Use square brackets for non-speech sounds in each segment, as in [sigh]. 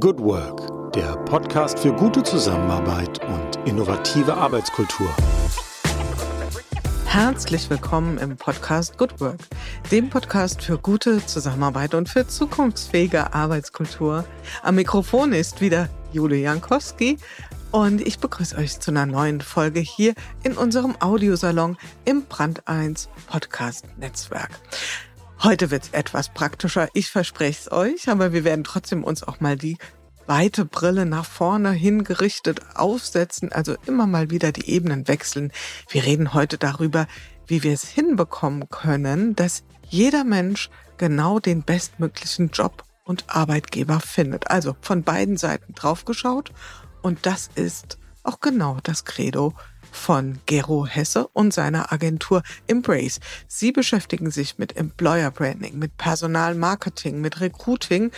Good Work, der Podcast für gute Zusammenarbeit und innovative Arbeitskultur. Herzlich willkommen im Podcast Good Work, dem Podcast für gute Zusammenarbeit und für zukunftsfähige Arbeitskultur. Am Mikrofon ist wieder Jule Jankowski und ich begrüße euch zu einer neuen Folge hier in unserem Audiosalon im Brand 1 Podcast Netzwerk. Heute wird es etwas praktischer, ich verspreche es euch, aber wir werden trotzdem uns auch mal die weite Brille nach vorne hingerichtet aufsetzen, also immer mal wieder die Ebenen wechseln. Wir reden heute darüber, wie wir es hinbekommen können, dass jeder Mensch genau den bestmöglichen Job und Arbeitgeber findet. Also von beiden Seiten draufgeschaut und das ist auch genau das Credo von Gero Hesse und seiner Agentur Embrace. Sie beschäftigen sich mit Employer Branding, mit Personalmarketing, mit Recruiting.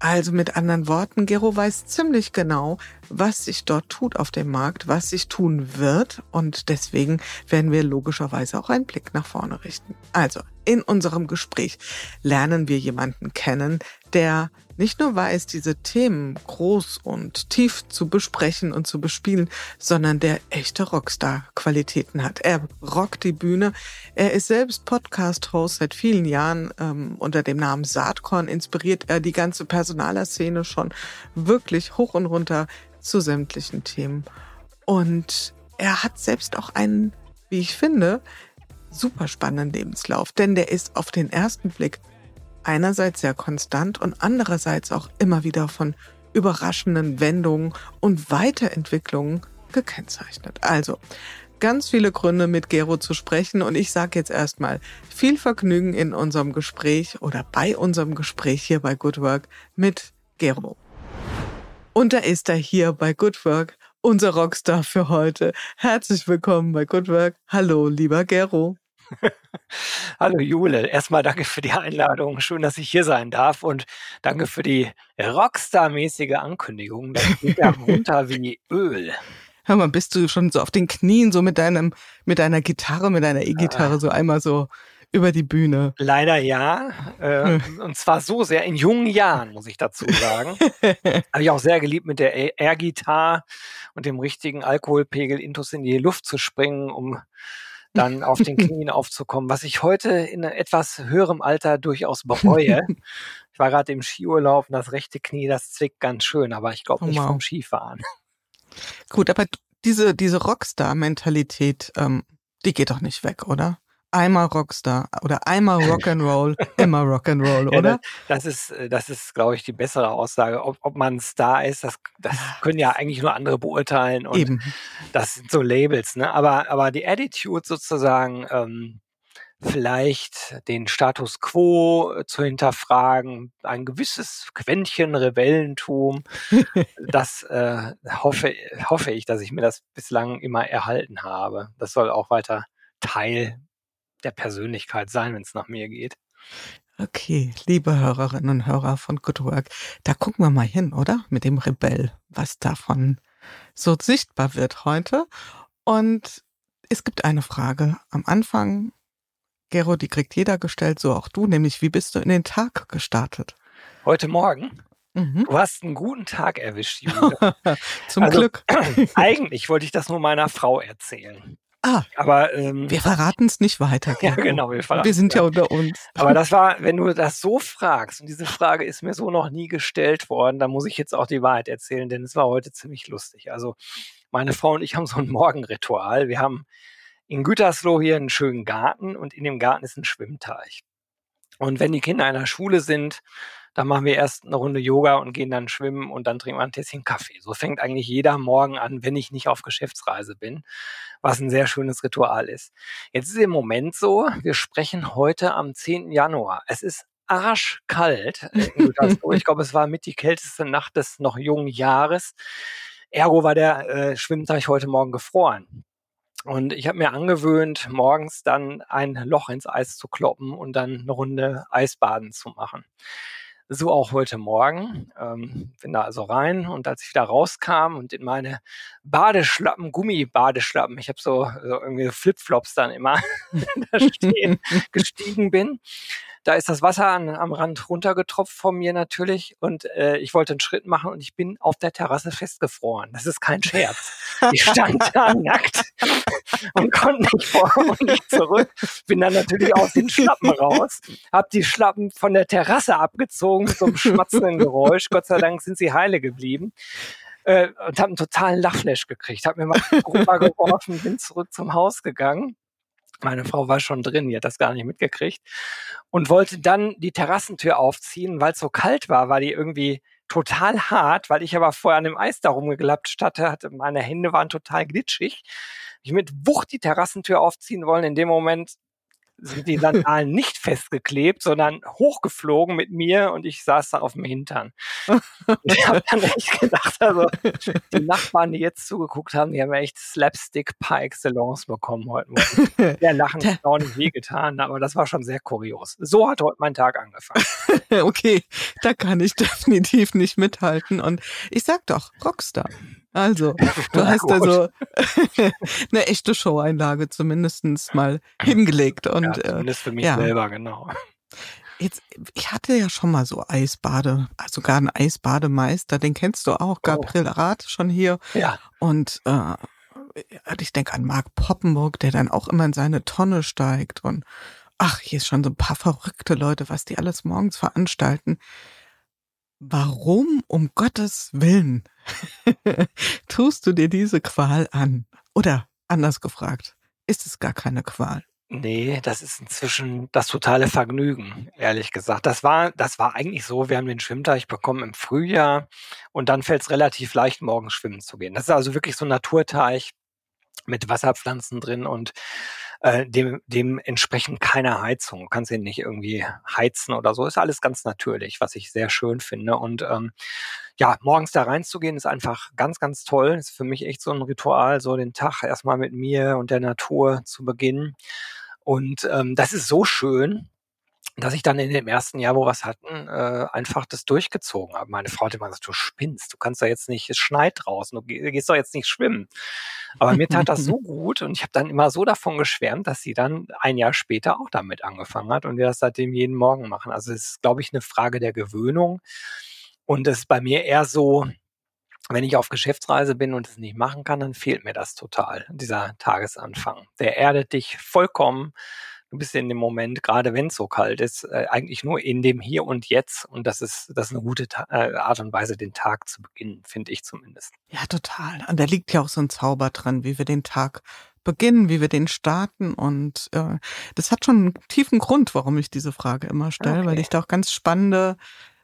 Also mit anderen Worten, Gero weiß ziemlich genau, was sich dort tut auf dem Markt, was sich tun wird und deswegen werden wir logischerweise auch einen Blick nach vorne richten. Also in unserem Gespräch lernen wir jemanden kennen, der nicht nur weiß, diese Themen groß und tief zu besprechen und zu bespielen, sondern der echte Rockstar-Qualitäten hat. Er rockt die Bühne. Er ist selbst Podcast-Host seit vielen Jahren. Ähm, unter dem Namen Saatkorn inspiriert er die ganze Personaler-Szene schon wirklich hoch und runter zu sämtlichen Themen. Und er hat selbst auch einen, wie ich finde, super spannenden Lebenslauf, denn der ist auf den ersten Blick einerseits sehr konstant und andererseits auch immer wieder von überraschenden Wendungen und Weiterentwicklungen gekennzeichnet. Also ganz viele Gründe mit Gero zu sprechen und ich sage jetzt erstmal viel Vergnügen in unserem Gespräch oder bei unserem Gespräch hier bei Good Work mit Gero. Und da ist er hier bei Good Work, unser Rockstar für heute. Herzlich willkommen bei Good Work. Hallo, lieber Gero. [laughs] Hallo Jule, erstmal danke für die Einladung. Schön, dass ich hier sein darf und danke für die Rockstar-mäßige Ankündigung. Das geht ja runter [laughs] wie Öl. Hör mal, bist du schon so auf den Knien, so mit deinem, mit deiner Gitarre, mit deiner E-Gitarre, ah. so einmal so über die Bühne? Leider ja. Äh, und zwar so sehr in jungen Jahren, muss ich dazu sagen. [laughs] Habe ich auch sehr geliebt, mit der Air-Gitarre und dem richtigen Alkoholpegel intus in die Luft zu springen, um dann auf den [laughs] Knien aufzukommen, was ich heute in etwas höherem Alter durchaus bereue. [laughs] ich war gerade im Skiurlaub und das rechte Knie, das zwickt ganz schön, aber ich glaube oh, nicht wow. vom Skifahren. Gut, aber diese, diese Rockstar-Mentalität, ähm, die geht doch nicht weg, oder? Einmal Rockstar oder einmal Rock'n'Roll, [laughs] immer Rock'n'Roll, oder? Ja, das, das, ist, äh, das ist, glaube ich, die bessere Aussage. Ob, ob man Star ist, das, das können ja eigentlich nur andere beurteilen. Und Eben. Das sind so Labels, ne? Aber, aber die Attitude sozusagen, ähm, vielleicht den Status quo äh, zu hinterfragen, ein gewisses Quäntchen Rebellentum. [laughs] das äh, hoffe, hoffe ich, dass ich mir das bislang immer erhalten habe. Das soll auch weiter Teil der Persönlichkeit sein, wenn es nach mir geht. Okay, liebe Hörerinnen und Hörer von Good Work, da gucken wir mal hin, oder? Mit dem Rebell, was davon so sichtbar wird heute. Und es gibt eine Frage am Anfang. Gero, die kriegt jeder gestellt, so auch du, nämlich wie bist du in den Tag gestartet? Heute Morgen? Mhm. Du hast einen guten Tag erwischt, Julia. [laughs] Zum also, Glück. [clears throat] eigentlich wollte ich das nur meiner Frau erzählen. Ah, aber ähm, wir verraten es nicht weiter. [laughs] Ja, genau, wir verraten. Wir sind ja unter uns. Aber das war, wenn du das so fragst, und diese Frage ist mir so noch nie gestellt worden, da muss ich jetzt auch die Wahrheit erzählen, denn es war heute ziemlich lustig. Also meine Frau und ich haben so ein Morgenritual. Wir haben in Gütersloh hier einen schönen Garten und in dem Garten ist ein Schwimmteich. Und wenn die Kinder in der Schule sind, dann machen wir erst eine Runde Yoga und gehen dann schwimmen und dann trinken wir ein Tässchen Kaffee. So fängt eigentlich jeder Morgen an, wenn ich nicht auf Geschäftsreise bin, was ein sehr schönes Ritual ist. Jetzt ist im Moment so, wir sprechen heute am 10. Januar. Es ist arschkalt. ich glaube, es war mit die kälteste Nacht des noch jungen Jahres. Ergo war der äh, Schwimmteich heute Morgen gefroren. Und ich habe mir angewöhnt, morgens dann ein Loch ins Eis zu kloppen und dann eine Runde Eisbaden zu machen. So auch heute Morgen. Ähm, bin da also rein und als ich wieder rauskam und in meine Badeschlappen, Gummibadeschlappen, ich habe so, so irgendwie Flipflops dann immer [laughs] da stehen, [laughs] gestiegen bin, Da ist das Wasser an, am Rand runtergetropft von mir natürlich und äh, ich wollte einen Schritt machen und ich bin auf der Terrasse festgefroren. Das ist kein Scherz. Ich stand da [laughs] nackt und konnte nicht vor [laughs] und nicht zurück. Bin dann natürlich aus den Schlappen raus, hab die Schlappen von der Terrasse abgezogen mit so einem schmatzenden Geräusch. Gott sei Dank sind sie heile geblieben äh, und habe einen totalen Lachflash gekriegt. Habe mir mal [laughs] geworfen, bin zurück zum Haus gegangen. Meine Frau war schon drin, die hat das gar nicht mitgekriegt und wollte dann die Terrassentür aufziehen, weil es so kalt war, war die irgendwie total hart, weil ich aber vorher an dem Eis da rumgeglappt hatte, meine Hände waren total glitschig. Ich mit Wucht die Terrassentür aufziehen wollen. In dem Moment sind die Sandalen nicht festgeklebt, sondern hochgeflogen mit mir und ich saß da auf dem Hintern. Und ich habe dann echt gedacht, also die Nachbarn, die jetzt zugeguckt haben, die haben echt Slapstick par excellence bekommen heute Morgen. [laughs] Der Lachen hat auch nicht wehgetan, aber das war schon sehr kurios. So hat heute mein Tag angefangen. [laughs] okay, da kann ich definitiv nicht mithalten und ich sag doch, Rockstar. Also, [laughs] du hast also [laughs] eine echte Show-Einlage zumindest mal hingelegt. Und, ja, äh, zumindest für mich ja. selber, genau. Jetzt, ich hatte ja schon mal so Eisbade, also gar einen Eisbademeister, den kennst du auch, Gabriel oh. Rath schon hier. Ja. Und äh, ich denke an Marc Poppenburg, der dann auch immer in seine Tonne steigt. Und ach, hier ist schon so ein paar verrückte Leute, was die alles morgens veranstalten. Warum um Gottes Willen [laughs] tust du dir diese Qual an? Oder anders gefragt, ist es gar keine Qual? Nee, das ist inzwischen das totale Vergnügen, ehrlich gesagt. Das war, das war eigentlich so, wir haben den Schwimmteich bekommen im Frühjahr und dann fällt es relativ leicht, morgens schwimmen zu gehen. Das ist also wirklich so ein Naturteich mit Wasserpflanzen drin und äh, dem, dementsprechend keine Heizung. Du kannst ihn nicht irgendwie heizen oder so. Ist alles ganz natürlich, was ich sehr schön finde. Und ähm, ja, morgens da reinzugehen, ist einfach ganz, ganz toll. Ist für mich echt so ein Ritual, so den Tag erstmal mit mir und der Natur zu beginnen. Und ähm, das ist so schön, dass ich dann in dem ersten Jahr, wo wir was hatten, äh, einfach das durchgezogen habe. Meine Frau hat immer gesagt, du spinnst, du kannst doch jetzt nicht, es schneit draußen, du gehst doch jetzt nicht schwimmen. Aber mir tat das so [laughs] gut und ich habe dann immer so davon geschwärmt, dass sie dann ein Jahr später auch damit angefangen hat und wir das seitdem jeden Morgen machen. Also es ist, glaube ich, eine Frage der Gewöhnung. Und es ist bei mir eher so, wenn ich auf Geschäftsreise bin und es nicht machen kann, dann fehlt mir das total, dieser Tagesanfang. Der erdet dich vollkommen du bist in dem Moment, gerade wenn es so kalt ist, äh, eigentlich nur in dem Hier und Jetzt. Und das ist, das ist eine gute Ta äh, Art und Weise, den Tag zu beginnen, finde ich zumindest. Ja, total. Und da liegt ja auch so ein Zauber dran, wie wir den Tag beginnen, wie wir den starten. Und äh, das hat schon einen tiefen Grund, warum ich diese Frage immer stelle, okay. weil ich da auch ganz spannende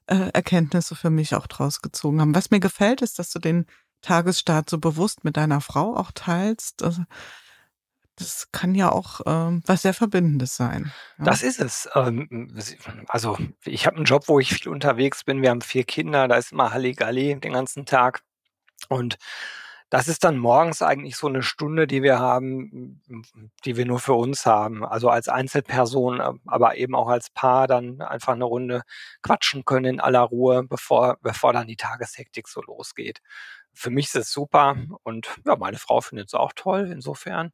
äh, Erkenntnisse für mich auch draus gezogen habe. Was mir gefällt, ist, dass du den Tagesstart so bewusst mit deiner Frau auch teilst. Also, das kann ja auch ähm, was sehr Verbindendes sein. Ja? Das ist es. Ähm, also ich habe einen Job, wo ich viel unterwegs bin. Wir haben vier Kinder, da ist immer Halligalli den ganzen Tag. Und das ist dann morgens eigentlich so eine Stunde, die wir haben, die wir nur für uns haben. Also als Einzelperson, aber eben auch als Paar dann einfach eine Runde quatschen können in aller Ruhe, bevor, bevor dann die Tageshektik so losgeht. Für mich ist es super und ja, meine Frau findet es auch toll insofern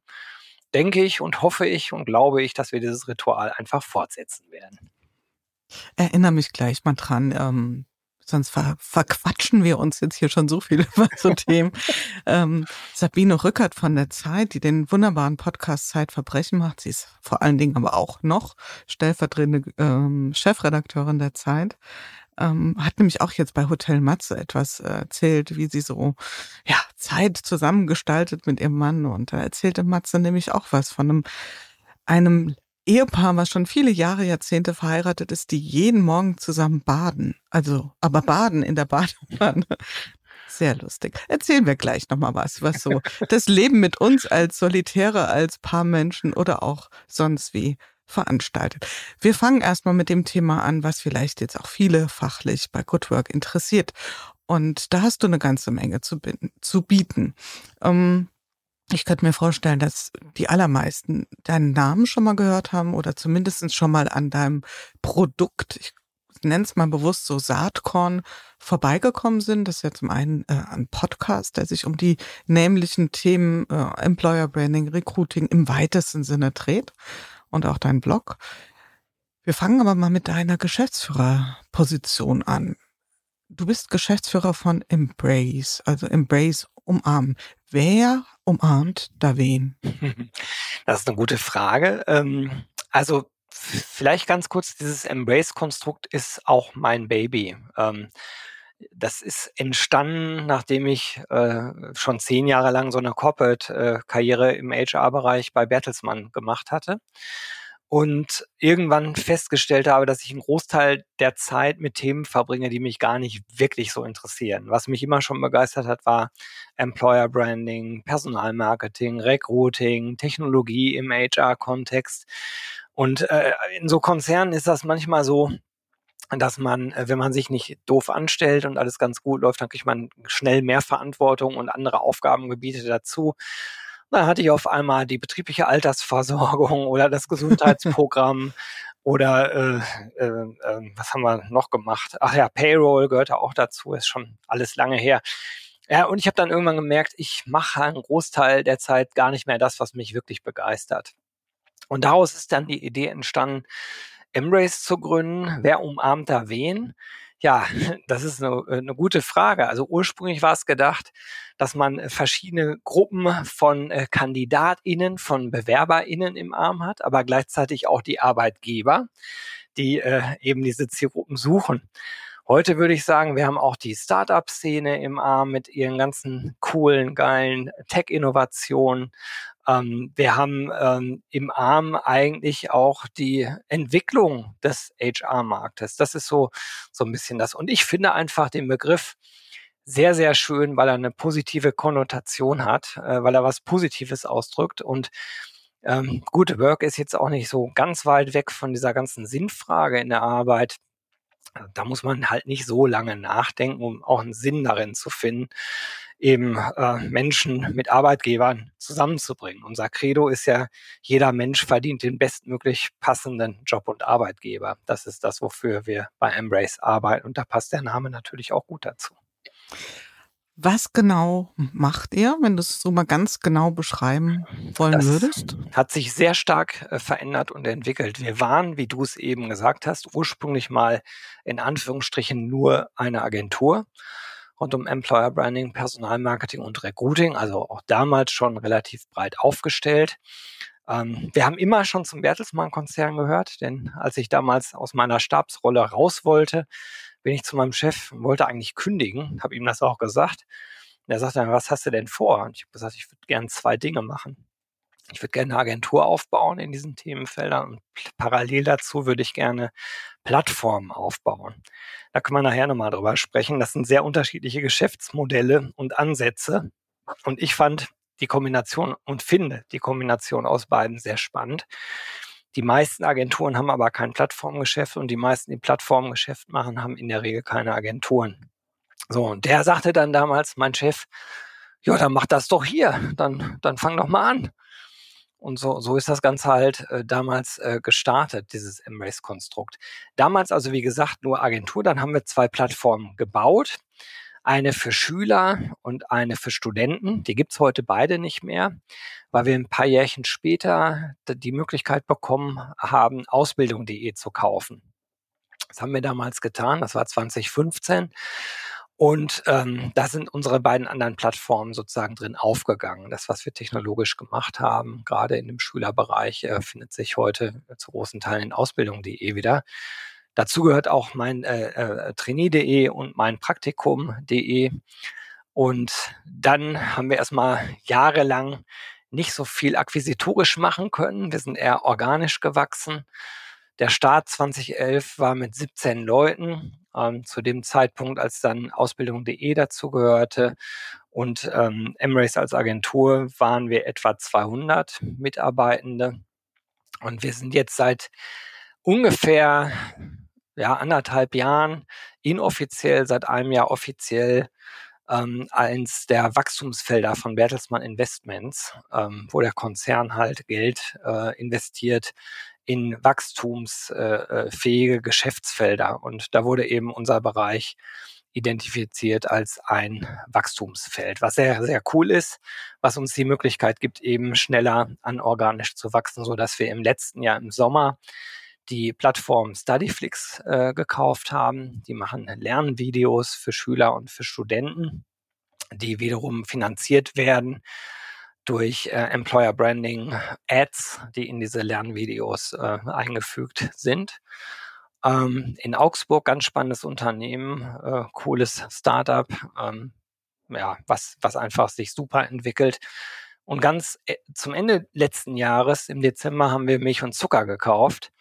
denke ich und hoffe ich und glaube ich, dass wir dieses Ritual einfach fortsetzen werden. Erinnere mich gleich mal dran. Ähm, sonst ver verquatschen wir uns jetzt hier schon so viel [laughs] über so Themen. ähm, Sabine Rückert von der Zeit, die den wunderbaren Podcast Zeitverbrechen macht. Sie ist vor allen Dingen aber auch noch stellvertretende ähm, Chefredakteurin der Zeit ähm, hat nämlich auch jetzt bei Hotel Matze etwas äh, erzählt, wie sie so ja Zeit zusammengestaltet mit ihrem Mann. Und da erzählte Matze nämlich auch was von einem, einem Ehepaar, was schon viele Jahre, Jahrzehnte verheiratet ist, die jeden Morgen zusammen baden. Also, aber baden in der Badewanne. Sehr lustig. Erzählen wir gleich nochmal was, was so das Leben mit uns als Solitäre, als Paarmenschen oder auch sonst wie veranstaltet. Wir fangen erstmal mit dem Thema an, was vielleicht jetzt auch viele fachlich bei Good Work interessiert. Und da hast du eine ganze Menge zu, zu bieten. Ähm, ich könnte mir vorstellen, dass die allermeisten deinen Namen schon mal gehört haben oder zumindest schon mal an deinem Produkt, ich nenne es mal bewusst so Saatkorn, vorbeigekommen sind. Das ist ja zum einen äh, ein Podcast, der sich um die nämlichen Themen äh, Employer Branding, Recruiting im weitesten Sinne dreht und auch dein Blog. Wir fangen aber mal mit deiner Geschäftsführerposition an. Du bist Geschäftsführer von Embrace, also Embrace umarmen. Wer umarmt da wen? [laughs] Das ist eine gute Frage. Ähm, also vielleicht ganz kurz, dieses Embrace-Konstrukt ist auch mein Baby. Ähm, das ist entstanden, nachdem ich äh, schon zehn Jahre lang so eine Corporate-Karriere im HR-Bereich bei Bertelsmann gemacht hatte und irgendwann festgestellt habe, dass ich einen Großteil der Zeit mit Themen verbringe, die mich gar nicht wirklich so interessieren. Was mich immer schon begeistert hat, war Employer Branding, Personalmarketing, Recruiting, Technologie im HR-Kontext. Und äh, in so Konzernen ist das manchmal so, dass man, äh, wenn man sich nicht doof anstellt und alles ganz gut läuft, dann kriegt man schnell mehr Verantwortung und andere Aufgabengebiete dazu. Dann hatte ich auf einmal die betriebliche Altersversorgung oder das Gesundheitsprogramm oder äh, äh, äh, was haben wir noch gemacht? Ach ja, Payroll gehörte auch dazu, ist schon alles lange her. Ja, und ich habe dann irgendwann gemerkt, ich mache einen Großteil der Zeit gar nicht mehr das, was mich wirklich begeistert. Und daraus ist dann die Idee entstanden, Embrace zu gründen. Wer umarmt da wen? Ja, das ist eine, eine gute Frage. Also ursprünglich war es gedacht, dass man verschiedene Gruppen von äh, KandidatInnen, von BewerberInnen im Arm hat, aber gleichzeitig auch die Arbeitgeber, die äh, eben diese Zielgruppen suchen. Heute würde ich sagen, wir haben auch die Startup-Szene im Arm mit ihren ganzen coolen, geilen Tech-Innovationen. Ähm, wir haben ähm, im Arm eigentlich auch die Entwicklung des HR-Marktes. Das ist so, so ein bisschen das. Und ich finde einfach den Begriff sehr, sehr schön, weil er eine positive Konnotation hat, äh, weil er was Positives ausdrückt und ähm, gute Work ist jetzt auch nicht so ganz weit weg von dieser ganzen Sinnfrage in der Arbeit. Da muss man halt nicht so lange nachdenken, um auch einen Sinn darin zu finden eben äh, Menschen mit Arbeitgebern zusammenzubringen. Unser Credo ist ja, jeder Mensch verdient den bestmöglich passenden Job und Arbeitgeber. Das ist das, wofür wir bei Embrace arbeiten und da passt der Name natürlich auch gut dazu. Was genau macht ihr, wenn du es so mal ganz genau beschreiben wollen das würdest? Hat sich sehr stark äh, verändert und entwickelt. Wir waren, wie du es eben gesagt hast, ursprünglich mal in Anführungsstrichen nur eine Agentur rund um Employer Branding, Personalmarketing und Recruiting, also auch damals schon relativ breit aufgestellt. Ähm, wir haben immer schon zum Bertelsmann-Konzern gehört, denn als ich damals aus meiner Stabsrolle raus wollte, bin ich zu meinem Chef, wollte eigentlich kündigen, habe ihm das auch gesagt. Und er sagte dann, was hast du denn vor? Und ich habe gesagt, ich würde gerne zwei Dinge machen. Ich würde gerne eine Agentur aufbauen in diesen Themenfeldern und parallel dazu würde ich gerne Plattformen aufbauen. Da können wir nachher nochmal drüber sprechen. Das sind sehr unterschiedliche Geschäftsmodelle und Ansätze. Und ich fand die Kombination und finde die Kombination aus beiden sehr spannend. Die meisten Agenturen haben aber kein Plattformgeschäft und die meisten, die Plattformgeschäft machen, haben in der Regel keine Agenturen. So, und der sagte dann damals, mein Chef, ja, dann mach das doch hier, dann, dann fang doch mal an. Und so, so ist das Ganze halt äh, damals äh, gestartet, dieses Embrace-Konstrukt. Damals also, wie gesagt, nur Agentur. Dann haben wir zwei Plattformen gebaut. Eine für Schüler und eine für Studenten. Die gibt's heute beide nicht mehr, weil wir ein paar Jährchen später die Möglichkeit bekommen haben, Ausbildung.de zu kaufen. Das haben wir damals getan. Das war 2015. Und ähm, da sind unsere beiden anderen Plattformen sozusagen drin aufgegangen. Das, was wir technologisch gemacht haben, gerade in dem Schülerbereich, äh, findet sich heute zu großen Teilen in Ausbildung.de wieder. Dazu gehört auch mein äh, äh, Trainee.de und mein Praktikum.de. Und dann haben wir erstmal jahrelang nicht so viel akquisitorisch machen können. Wir sind eher organisch gewachsen. Der Start 2011 war mit 17 Leuten ähm, zu dem Zeitpunkt, als dann Ausbildung.de dazugehörte und ähm, Emrace als Agentur waren wir etwa 200 Mitarbeitende und wir sind jetzt seit ungefähr ja, anderthalb Jahren inoffiziell, seit einem Jahr offiziell ähm, eins der Wachstumsfelder von Bertelsmann Investments, ähm, wo der Konzern halt Geld äh, investiert in wachstumsfähige äh, Geschäftsfelder. Und da wurde eben unser Bereich identifiziert als ein Wachstumsfeld, was sehr, sehr cool ist, was uns die Möglichkeit gibt, eben schneller anorganisch zu wachsen, so dass wir im letzten Jahr im Sommer die Plattform Studyflix äh, gekauft haben. Die machen Lernvideos für Schüler und für Studenten, die wiederum finanziert werden durch äh, Employer Branding Ads, die in diese Lernvideos äh, eingefügt sind. Ähm, in Augsburg ganz spannendes Unternehmen, äh, cooles Startup, ähm, ja, was, was einfach sich super entwickelt. Und ganz äh, zum Ende letzten Jahres, im Dezember, haben wir Milch und Zucker gekauft.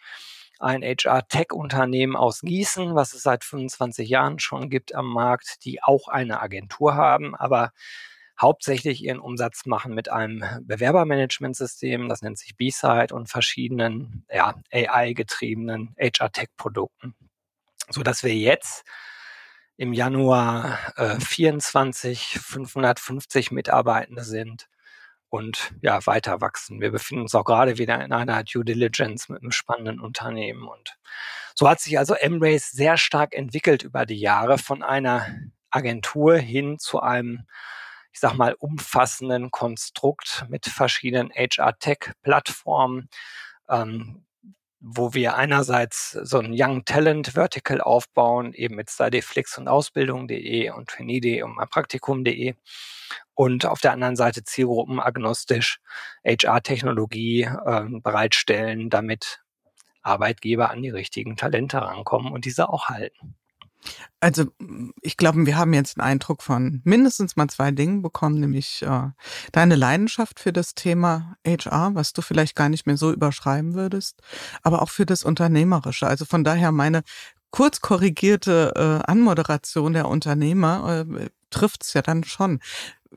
Ein HR-Tech-Unternehmen aus Gießen, was es seit 25 Jahren schon gibt am Markt, die auch eine Agentur haben, aber hauptsächlich ihren Umsatz machen mit einem Bewerbermanagementsystem, das nennt sich B-Side und verschiedenen ja, AI-getriebenen HR-Tech-Produkten, so dass wir jetzt im Januar äh, 24 550 Mitarbeitende sind und ja, weiter wachsen. Wir befinden uns auch gerade wieder in einer Due Diligence mit einem spannenden Unternehmen. Und so hat sich also Embrace sehr stark entwickelt über die Jahre von einer Agentur hin zu einem, ich sag mal, umfassenden Konstrukt mit verschiedenen HR-Tech-Plattformen, ähm, wo wir einerseits so ein Young Talent Vertical aufbauen, eben mit Studyflix und Ausbildung.de und Trainee.de und Praktikum.de und auf der anderen Seite zielgruppenagnostisch HR-Technologie äh, bereitstellen, damit Arbeitgeber an die richtigen Talente rankommen und diese auch halten. Also ich glaube, wir haben jetzt einen Eindruck von mindestens mal zwei Dingen bekommen, nämlich äh, deine Leidenschaft für das Thema HR, was du vielleicht gar nicht mehr so überschreiben würdest, aber auch für das Unternehmerische. Also von daher meine kurz korrigierte äh, Anmoderation der Unternehmer äh, trifft's ja dann schon.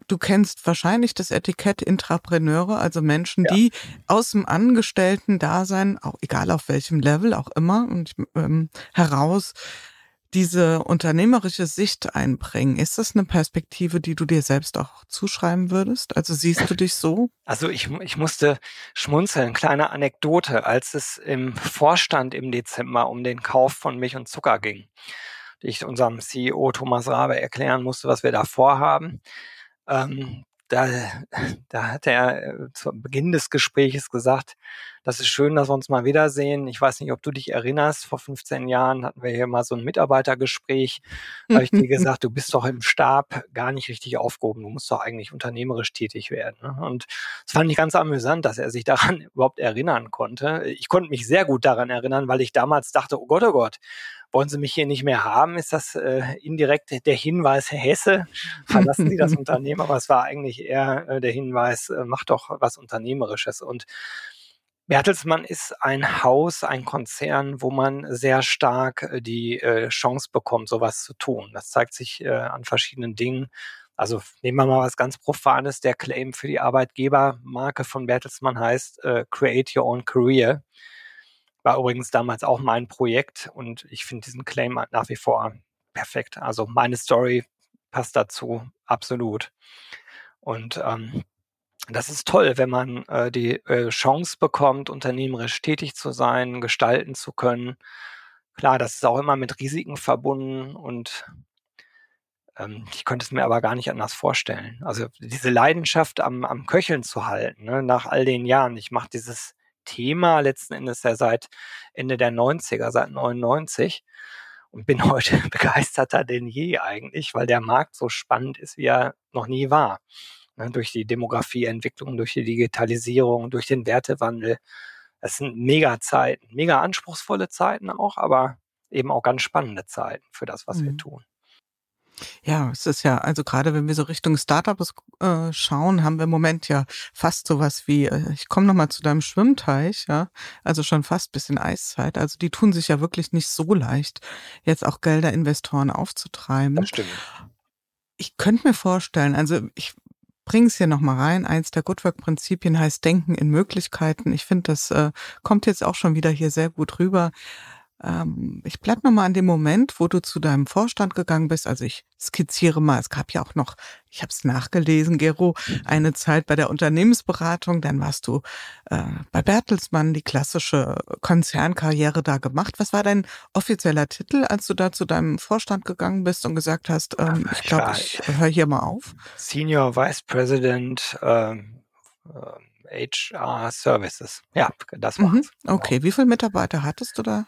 Du kennst wahrscheinlich das Etikett Intrapreneure, also Menschen, ja. die aus dem Angestellten-Dasein, auch egal auf welchem Level auch immer, und ähm, heraus diese unternehmerische Sicht einbringen. Ist das eine Perspektive, die du dir selbst auch zuschreiben würdest? Also siehst du dich so? Also ich, ich musste schmunzeln, kleine Anekdote, als es im Vorstand im Dezember um den Kauf von Milch und Zucker ging. Ich unserem CEO Thomas Rabe erklären musste, was wir da vorhaben. Ähm, da, da hat er äh, zu Beginn des Gespräches gesagt, das ist schön, dass wir uns mal wiedersehen. Ich weiß nicht, ob du dich erinnerst, vor 15 Jahren hatten wir hier mal so ein Mitarbeitergespräch. Da habe ich dir [laughs] gesagt, du bist doch im Stab gar nicht richtig aufgehoben. Du musst doch eigentlich unternehmerisch tätig werden. Ne? Und das fand ich ganz amüsant, dass er sich daran [laughs] überhaupt erinnern konnte. Ich konnte mich sehr gut daran erinnern, weil ich damals dachte, oh Gott, oh Gott, wollen Sie mich hier nicht mehr haben? Ist das äh, indirekt der Hinweis, Herr Hesse, verlassen Sie das [laughs] Unternehmen? Aber es war eigentlich eher äh, der Hinweis, äh, mach doch was Unternehmerisches. Und Bertelsmann ist ein Haus, ein Konzern, wo man sehr stark äh, die äh, Chance bekommt, sowas zu tun. Das zeigt sich äh, an verschiedenen Dingen. Also nehmen wir mal was ganz Profanes. Der Claim für die Arbeitgebermarke von Bertelsmann heißt Create Your Own Career. War übrigens damals auch mein Projekt und ich finde diesen Claim nach wie vor perfekt. Also meine Story passt dazu absolut. Und ähm, das ist toll, wenn man äh, die äh, Chance bekommt, unternehmerisch tätig zu sein, gestalten zu können. Klar, das ist auch immer mit Risiken verbunden und ähm, ich könnte es mir aber gar nicht anders vorstellen. Also diese Leidenschaft am, am Köcheln zu halten, ne, nach all den Jahren. Ich mache dieses Thema letzten Endes ja seit Ende der 90er, seit 99 und bin [laughs] heute begeisterter denn je eigentlich, weil der Markt so spannend ist, wie er noch nie war. Ne, durch die Demografieentwicklung, durch die Digitalisierung, durch den Wertewandel. Das sind mega Zeiten, mega anspruchsvolle Zeiten auch, aber eben auch ganz spannende Zeiten für das, was mhm. wir tun. Ja, es ist ja, also gerade wenn wir so Richtung Startups äh, schauen, haben wir im Moment ja fast sowas wie, äh, ich komme nochmal zu deinem Schwimmteich, ja, also schon fast bisschen Eiszeit. Also die tun sich ja wirklich nicht so leicht, jetzt auch Gelder Investoren aufzutreiben. Das stimmt. Ich könnte mir vorstellen, also ich bringe es hier nochmal rein. Eins der Goodwork-Prinzipien heißt Denken in Möglichkeiten. Ich finde, das äh, kommt jetzt auch schon wieder hier sehr gut rüber. Ähm, ich bleib noch mal an dem Moment, wo du zu deinem Vorstand gegangen bist. Also ich skizziere mal, es gab ja auch noch, ich habe es nachgelesen, Gero, eine Zeit bei der Unternehmensberatung. Dann warst du äh, bei Bertelsmann die klassische Konzernkarriere da gemacht. Was war dein offizieller Titel, als du da zu deinem Vorstand gegangen bist und gesagt hast, ähm, ich glaube, ich höre hier mal auf? Senior Vice President ähm, HR Services. Ja, das war's. Mhm. Genau. Okay, wie viele Mitarbeiter hattest du da?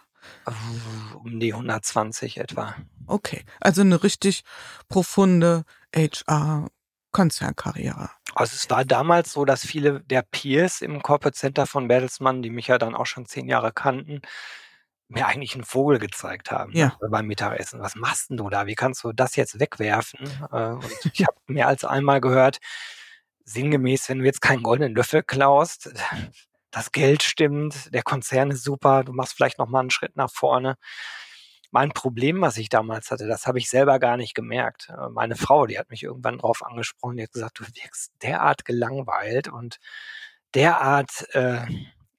Um die 120 etwa. Okay, also eine richtig profunde HR-Konzernkarriere. Also es war damals so, dass viele der Peers im Corporate Center von Bertelsmann, die mich ja dann auch schon zehn Jahre kannten, mir eigentlich einen Vogel gezeigt haben ja. ne, beim Mittagessen. Was machst denn du da? Wie kannst du das jetzt wegwerfen? Äh, und ich habe [laughs] mehr als einmal gehört, sinngemäß, wenn du jetzt keinen goldenen Löffel klaust, das Geld stimmt, der Konzern ist super, du machst vielleicht noch mal einen Schritt nach vorne. Mein Problem, was ich damals hatte, das habe ich selber gar nicht gemerkt. Äh, meine Frau, die hat mich irgendwann drauf angesprochen, die hat gesagt, du wirkst derart gelangweilt und derart äh,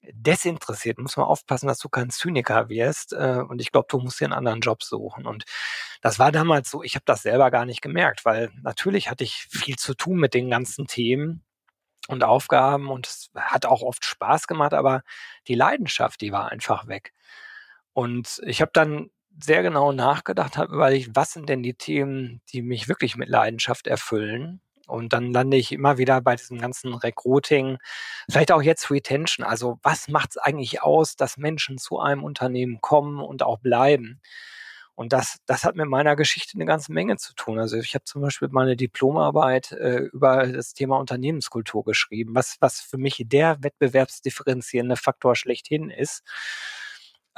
desinteressiert. Muss man aufpassen, dass du kein Zyniker wirst. Äh, und ich glaube, du musst dir einen anderen Job suchen. Und das war damals so, ich habe das selber gar nicht gemerkt, weil natürlich hatte ich viel zu tun mit den ganzen Themen und Aufgaben und es hat auch oft Spaß gemacht, aber die Leidenschaft, die war einfach weg. Und ich habe dann sehr genau nachgedacht, habe überlegt, was sind denn die Themen, die mich wirklich mit Leidenschaft erfüllen? Und dann lande ich immer wieder bei diesem ganzen Recruiting, vielleicht auch jetzt Retention. Also was macht es eigentlich aus, dass Menschen zu einem Unternehmen kommen und auch bleiben? Und das, das hat mit meiner Geschichte eine ganze Menge zu tun. Also ich habe zum Beispiel meine Diplomarbeit äh, über das Thema Unternehmenskultur geschrieben, was, was für mich der wettbewerbsdifferenzierende Faktor schlechthin ist.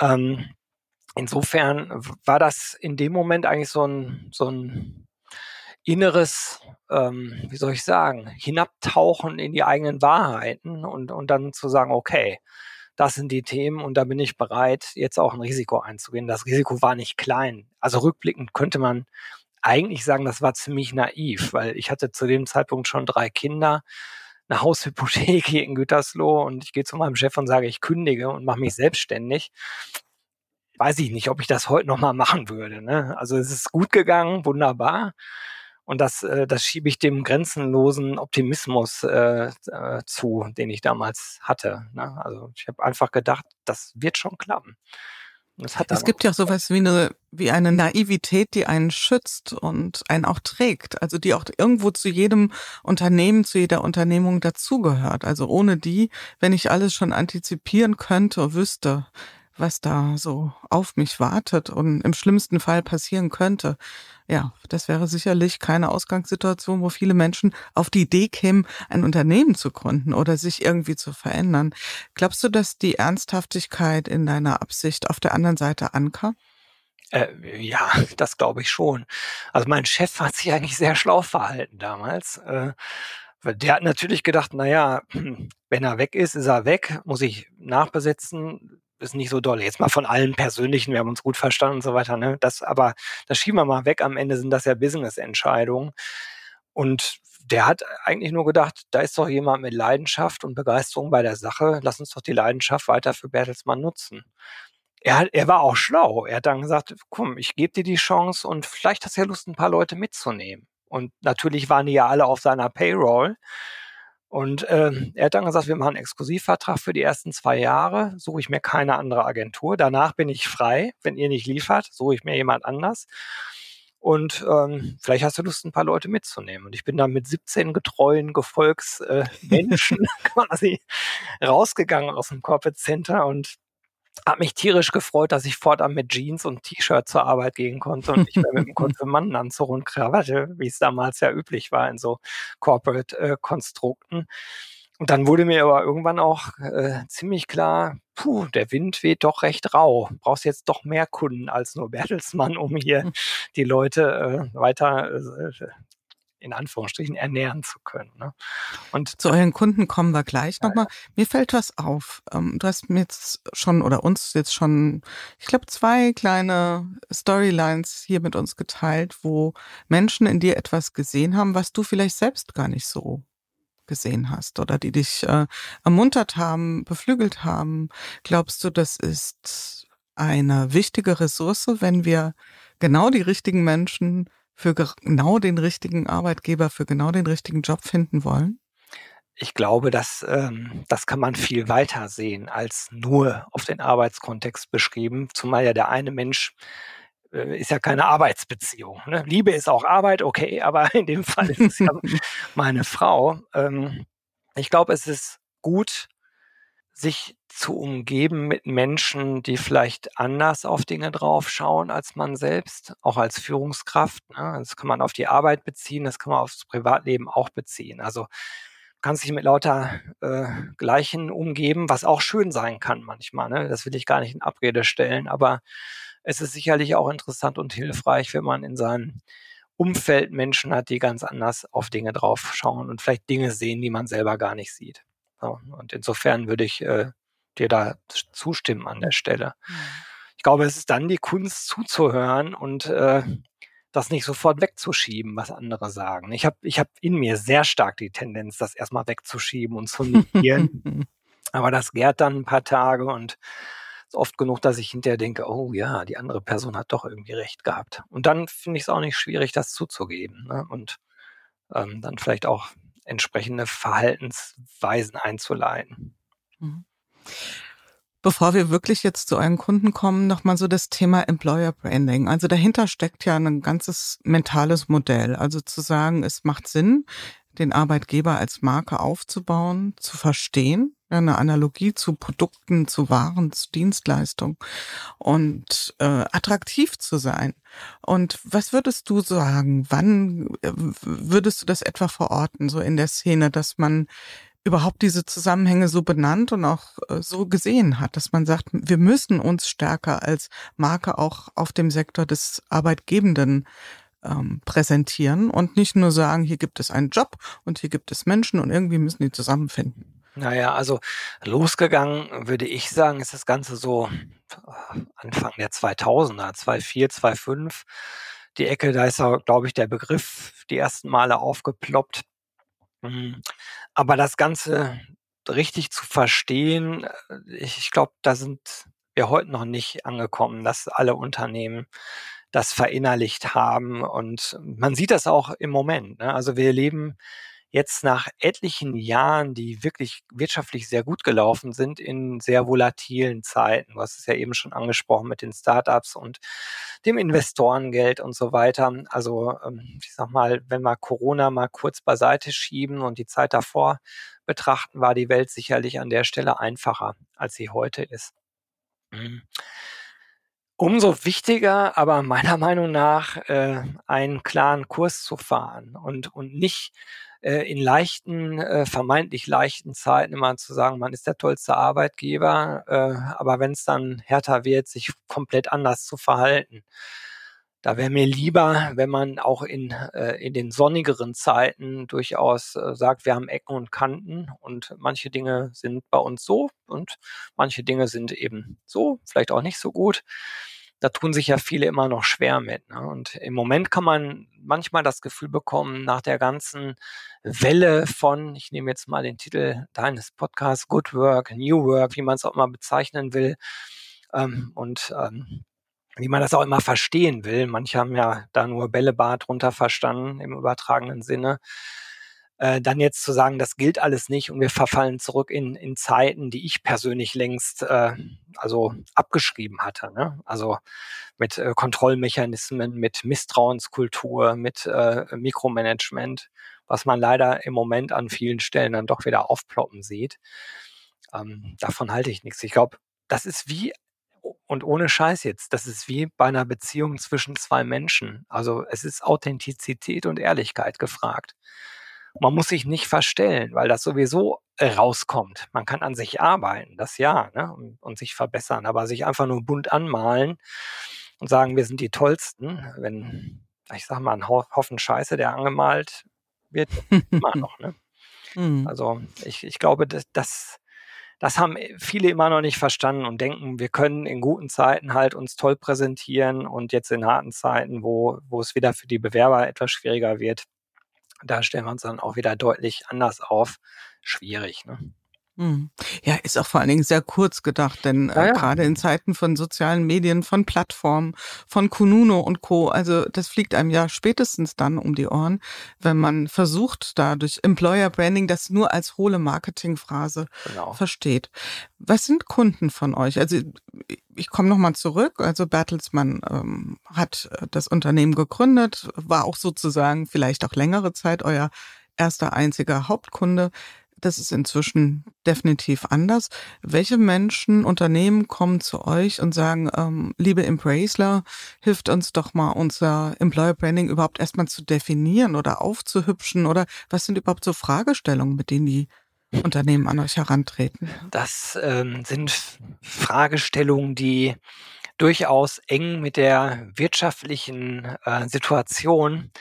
Ähm, insofern war das in dem Moment eigentlich so ein, so ein inneres, ähm, wie soll ich sagen, hinabtauchen in die eigenen Wahrheiten und, und dann zu sagen, okay, das sind die Themen und da bin ich bereit, jetzt auch ein Risiko einzugehen. Das Risiko war nicht klein. Also rückblickend könnte man eigentlich sagen, das war ziemlich naiv, weil ich hatte zu dem Zeitpunkt schon drei Kinder, eine Haushypothek hier in Gütersloh und ich gehe zu meinem Chef und sage, ich kündige und mache mich selbstständig. Weiß ich nicht, ob ich das heute nochmal machen würde. Ne? Also es ist gut gegangen, wunderbar. Und das, äh, das schiebe ich dem grenzenlosen Optimismus äh, äh, zu, den ich damals hatte. Ne? Also ich habe einfach gedacht, das wird schon klappen. es gibt ja auch sowas wie eine, wie eine Naivität, die einen schützt und einen auch trägt. Also die auch irgendwo zu jedem Unternehmen, zu jeder Unternehmung dazugehört. Also ohne die, wenn ich alles schon antizipieren könnte, wüsste, was da so auf mich wartet und im schlimmsten Fall passieren könnte. Ja, das wäre sicherlich keine Ausgangssituation, wo viele Menschen auf die Idee kämen, ein Unternehmen zu gründen oder sich irgendwie zu verändern. Glaubst du, dass die Ernsthaftigkeit in deiner Absicht auf der anderen Seite ankam? Äh, ja, [laughs] das glaube ich schon. Also mein Chef hat sich eigentlich sehr schlau verhalten damals. Äh, der hat natürlich gedacht, na ja, [clears throat] wenn er weg ist, ist er weg, muss ich nachbesetzen ist nicht so doll. Jetzt mal von allen persönlichen, wir haben uns gut verstanden und so weiter. Ne? Das, aber das schieben wir mal weg. Am Ende sind das ja Business-Entscheidungen. Und der hat eigentlich nur gedacht, da ist doch jemand mit Leidenschaft und Begeisterung bei der Sache. Lass uns doch die Leidenschaft weiter für Bertelsmann nutzen. Er, er war auch schlau. Er hat dann gesagt, komm, ich gebe dir die Chance und vielleicht hast du ja Lust, ein paar Leute mitzunehmen. Und natürlich waren die ja alle auf seiner Payroll. Und äh, er hat dann gesagt, wir machen einen Exklusivvertrag für die ersten zwei Jahre, suche ich mir keine andere Agentur. Danach bin ich frei. Wenn ihr nicht liefert, suche ich mir jemand anders. Und ähm, vielleicht hast du Lust, ein paar Leute mitzunehmen. Und ich bin dann mit 17 getreuen Gefolgsmenschen äh, [laughs] quasi rausgegangen aus dem Corporate Center und habe mich tierisch gefreut, dass ich fortan mit Jeans und T-Shirt zur Arbeit gehen konnte und nicht mehr mit einem [laughs] Konfirmandenanzug und Krawatte, wie es damals ja üblich war in so Corporate-Konstrukten. Äh, und dann wurde mir aber irgendwann auch äh, ziemlich klar, puh, der Wind weht doch recht rau. Brauchst jetzt doch mehr Kunden als nur Bertelsmann, um hier hm. die Leute äh, weiter äh, in Anführungsstrichen ernähren zu können. Ne? Und zu euren Kunden kommen wir gleich ja, nochmal. Mir fällt was auf. Ähm, du hast mir jetzt schon oder uns jetzt schon, ich glaube, zwei kleine Storylines hier mit uns geteilt, wo Menschen in dir etwas gesehen haben, was du vielleicht selbst gar nicht so gesehen hast oder die dich äh, ermuntert haben, beflügelt haben. Glaubst du, das ist eine wichtige Ressource, wenn wir genau die richtigen Menschen für genau den richtigen Arbeitgeber, für genau den richtigen Job finden wollen? Ich glaube, dass ähm, das kann man viel weiter sehen als nur auf den Arbeitskontext beschrieben, zumal ja der eine Mensch äh, ist ja keine Arbeitsbeziehung. Ne? Liebe ist auch Arbeit, okay, [laughs] aber in dem Fall ist es ja [laughs] meine Frau. Ähm, ich glaube, es ist gut, sich zu umgeben mit Menschen, die vielleicht anders auf Dinge drauf schauen als man selbst, auch als Führungskraft. Ne? Das kann man auf die Arbeit beziehen, das kann man aufs Privatleben auch beziehen. Also kann sich mit lauter äh, Gleichen umgeben, was auch schön sein kann manchmal. Ne? Das will ich gar nicht in Abrede stellen, aber es ist sicherlich auch interessant und hilfreich, wenn man in seinem Umfeld Menschen hat, die ganz anders auf Dinge drauf schauen und vielleicht Dinge sehen, die man selber gar nicht sieht. Und insofern würde ich äh, dir da zustimmen an der Stelle. Mhm. Ich glaube, es ist dann die Kunst zuzuhören und äh, das nicht sofort wegzuschieben, was andere sagen. Ich habe ich hab in mir sehr stark die Tendenz, das erstmal wegzuschieben und zu negieren. [laughs] Aber das gärt dann ein paar Tage und ist oft genug, dass ich hinterher denke, oh ja, die andere Person hat doch irgendwie recht gehabt. Und dann finde ich es auch nicht schwierig, das zuzugeben. Ne? Und ähm, dann vielleicht auch entsprechende Verhaltensweisen einzuleiten. Mhm. Bevor wir wirklich jetzt zu euren Kunden kommen, nochmal so das Thema Employer Branding. Also dahinter steckt ja ein ganzes mentales Modell. Also zu sagen, es macht Sinn, den Arbeitgeber als Marke aufzubauen, zu verstehen, eine Analogie zu Produkten, zu Waren, zu Dienstleistungen und äh, attraktiv zu sein. Und was würdest du sagen? Wann äh, würdest du das etwa verorten, so in der Szene, dass man überhaupt diese Zusammenhänge so benannt und auch äh, so gesehen hat, dass man sagt, wir müssen uns stärker als Marke auch auf dem Sektor des Arbeitgebenden ähm, präsentieren und nicht nur sagen, hier gibt es einen Job und hier gibt es Menschen und irgendwie müssen die zusammenfinden. Naja, also losgegangen würde ich sagen, ist das Ganze so äh, Anfang der 2000er, 2004, 2005. Die Ecke, da ist, glaube ich, der Begriff die ersten Male aufgeploppt. Mhm. Aber das Ganze richtig zu verstehen, äh, ich glaube, da sind wir heute noch nicht angekommen, dass alle Unternehmen das verinnerlicht haben. Und man sieht das auch im Moment. Ne? Also wir leben jetzt nach etlichen Jahren, die wirklich wirtschaftlich sehr gut gelaufen sind, in sehr volatilen Zeiten. Hast es ja eben schon angesprochen mit den Startups und dem Investorengeld und so weiter. Also ähm, ich sag mal, wenn wir Corona mal kurz beiseite schieben und die Zeit davor betrachten, war die Welt sicherlich an der Stelle einfacher, als sie heute ist. Mhm. Umso wichtiger, aber meiner Meinung nach, äh, einen klaren Kurs zu fahren und, und nicht äh, in leichten, äh, vermeintlich leichten Zeiten immer zu sagen, man ist der tollste Arbeitgeber, äh, aber wenn es dann härter wird, sich komplett anders zu verhalten. Da wäre mir lieber, wenn man auch in, äh, in den sonnigeren Zeiten durchaus äh, sagt, wir haben Ecken und Kanten und manche Dinge sind bei uns so und manche Dinge sind eben so, vielleicht auch nicht so gut da tun sich ja viele immer noch schwer mit. Ne? Und im Moment kann man manchmal das Gefühl bekommen, nach der ganzen Welle von, ich nehme jetzt mal den Titel deines Podcasts, Good Work, New Work, wie man es auch immer bezeichnen will, ähm, und ähm, wie man das auch immer verstehen will. Manche haben ja da nur Bällebad drunter verstanden im übertragenen Sinne äh, dann jetzt zu sagen, das gilt alles nicht und wir verfallen zurück in, in Zeiten, die ich persönlich längst äh, also abgeschrieben hatte. Ne? Also mit äh, Kontrollmechanismen, mit Misstrauenskultur, mit äh, Mikromanagement, was man leider im Moment an vielen Stellen dann doch wieder aufploppen sieht. Ähm, davon halte ich nichts. Ich glaube, das ist wie und ohne Scheiß jetzt, das ist wie bei einer Beziehung zwischen zwei Menschen. Also es ist Authentizität und Ehrlichkeit gefragt. Man muss sich nicht verstellen, weil das sowieso rauskommt. Man kann an sich arbeiten, das ja, ne? und, und sich verbessern, aber sich einfach nur bunt anmalen und sagen, wir sind die Tollsten, wenn, ich sag mal, ein Haufen Scheiße, der angemalt wird, [laughs] immer noch. Ne? Mhm. Also ich, ich glaube, dass das, das haben viele immer noch nicht verstanden und denken, wir können in guten Zeiten halt uns toll präsentieren und jetzt in harten Zeiten, wo, wo es wieder für die Bewerber etwas schwieriger wird, da stellen wir uns dann auch wieder deutlich anders auf. Schwierig, ne? Hm. Ja, ist auch vor allen Dingen sehr kurz gedacht, denn äh, ja, ja. gerade in Zeiten von sozialen Medien, von Plattformen, von Kununo und Co., also das fliegt einem ja spätestens dann um die Ohren, wenn man versucht, da durch Employer Branding das nur als hohle Marketingphrase genau. versteht. Was sind Kunden von euch? Also ich komme nochmal zurück. Also Bertelsmann ähm, hat äh, das Unternehmen gegründet, war auch sozusagen vielleicht auch längere Zeit euer erster einziger Hauptkunde. Das ist inzwischen definitiv anders. Welche Menschen, Unternehmen kommen zu euch und sagen, ähm, liebe Embraceler, hilft uns doch mal unser Employer Branding überhaupt erstmal zu definieren oder aufzuhübschen oder was sind überhaupt so Fragestellungen, mit denen die Unternehmen an euch herantreten? Das ähm, sind Fragestellungen, die durchaus eng mit der wirtschaftlichen äh, Situation,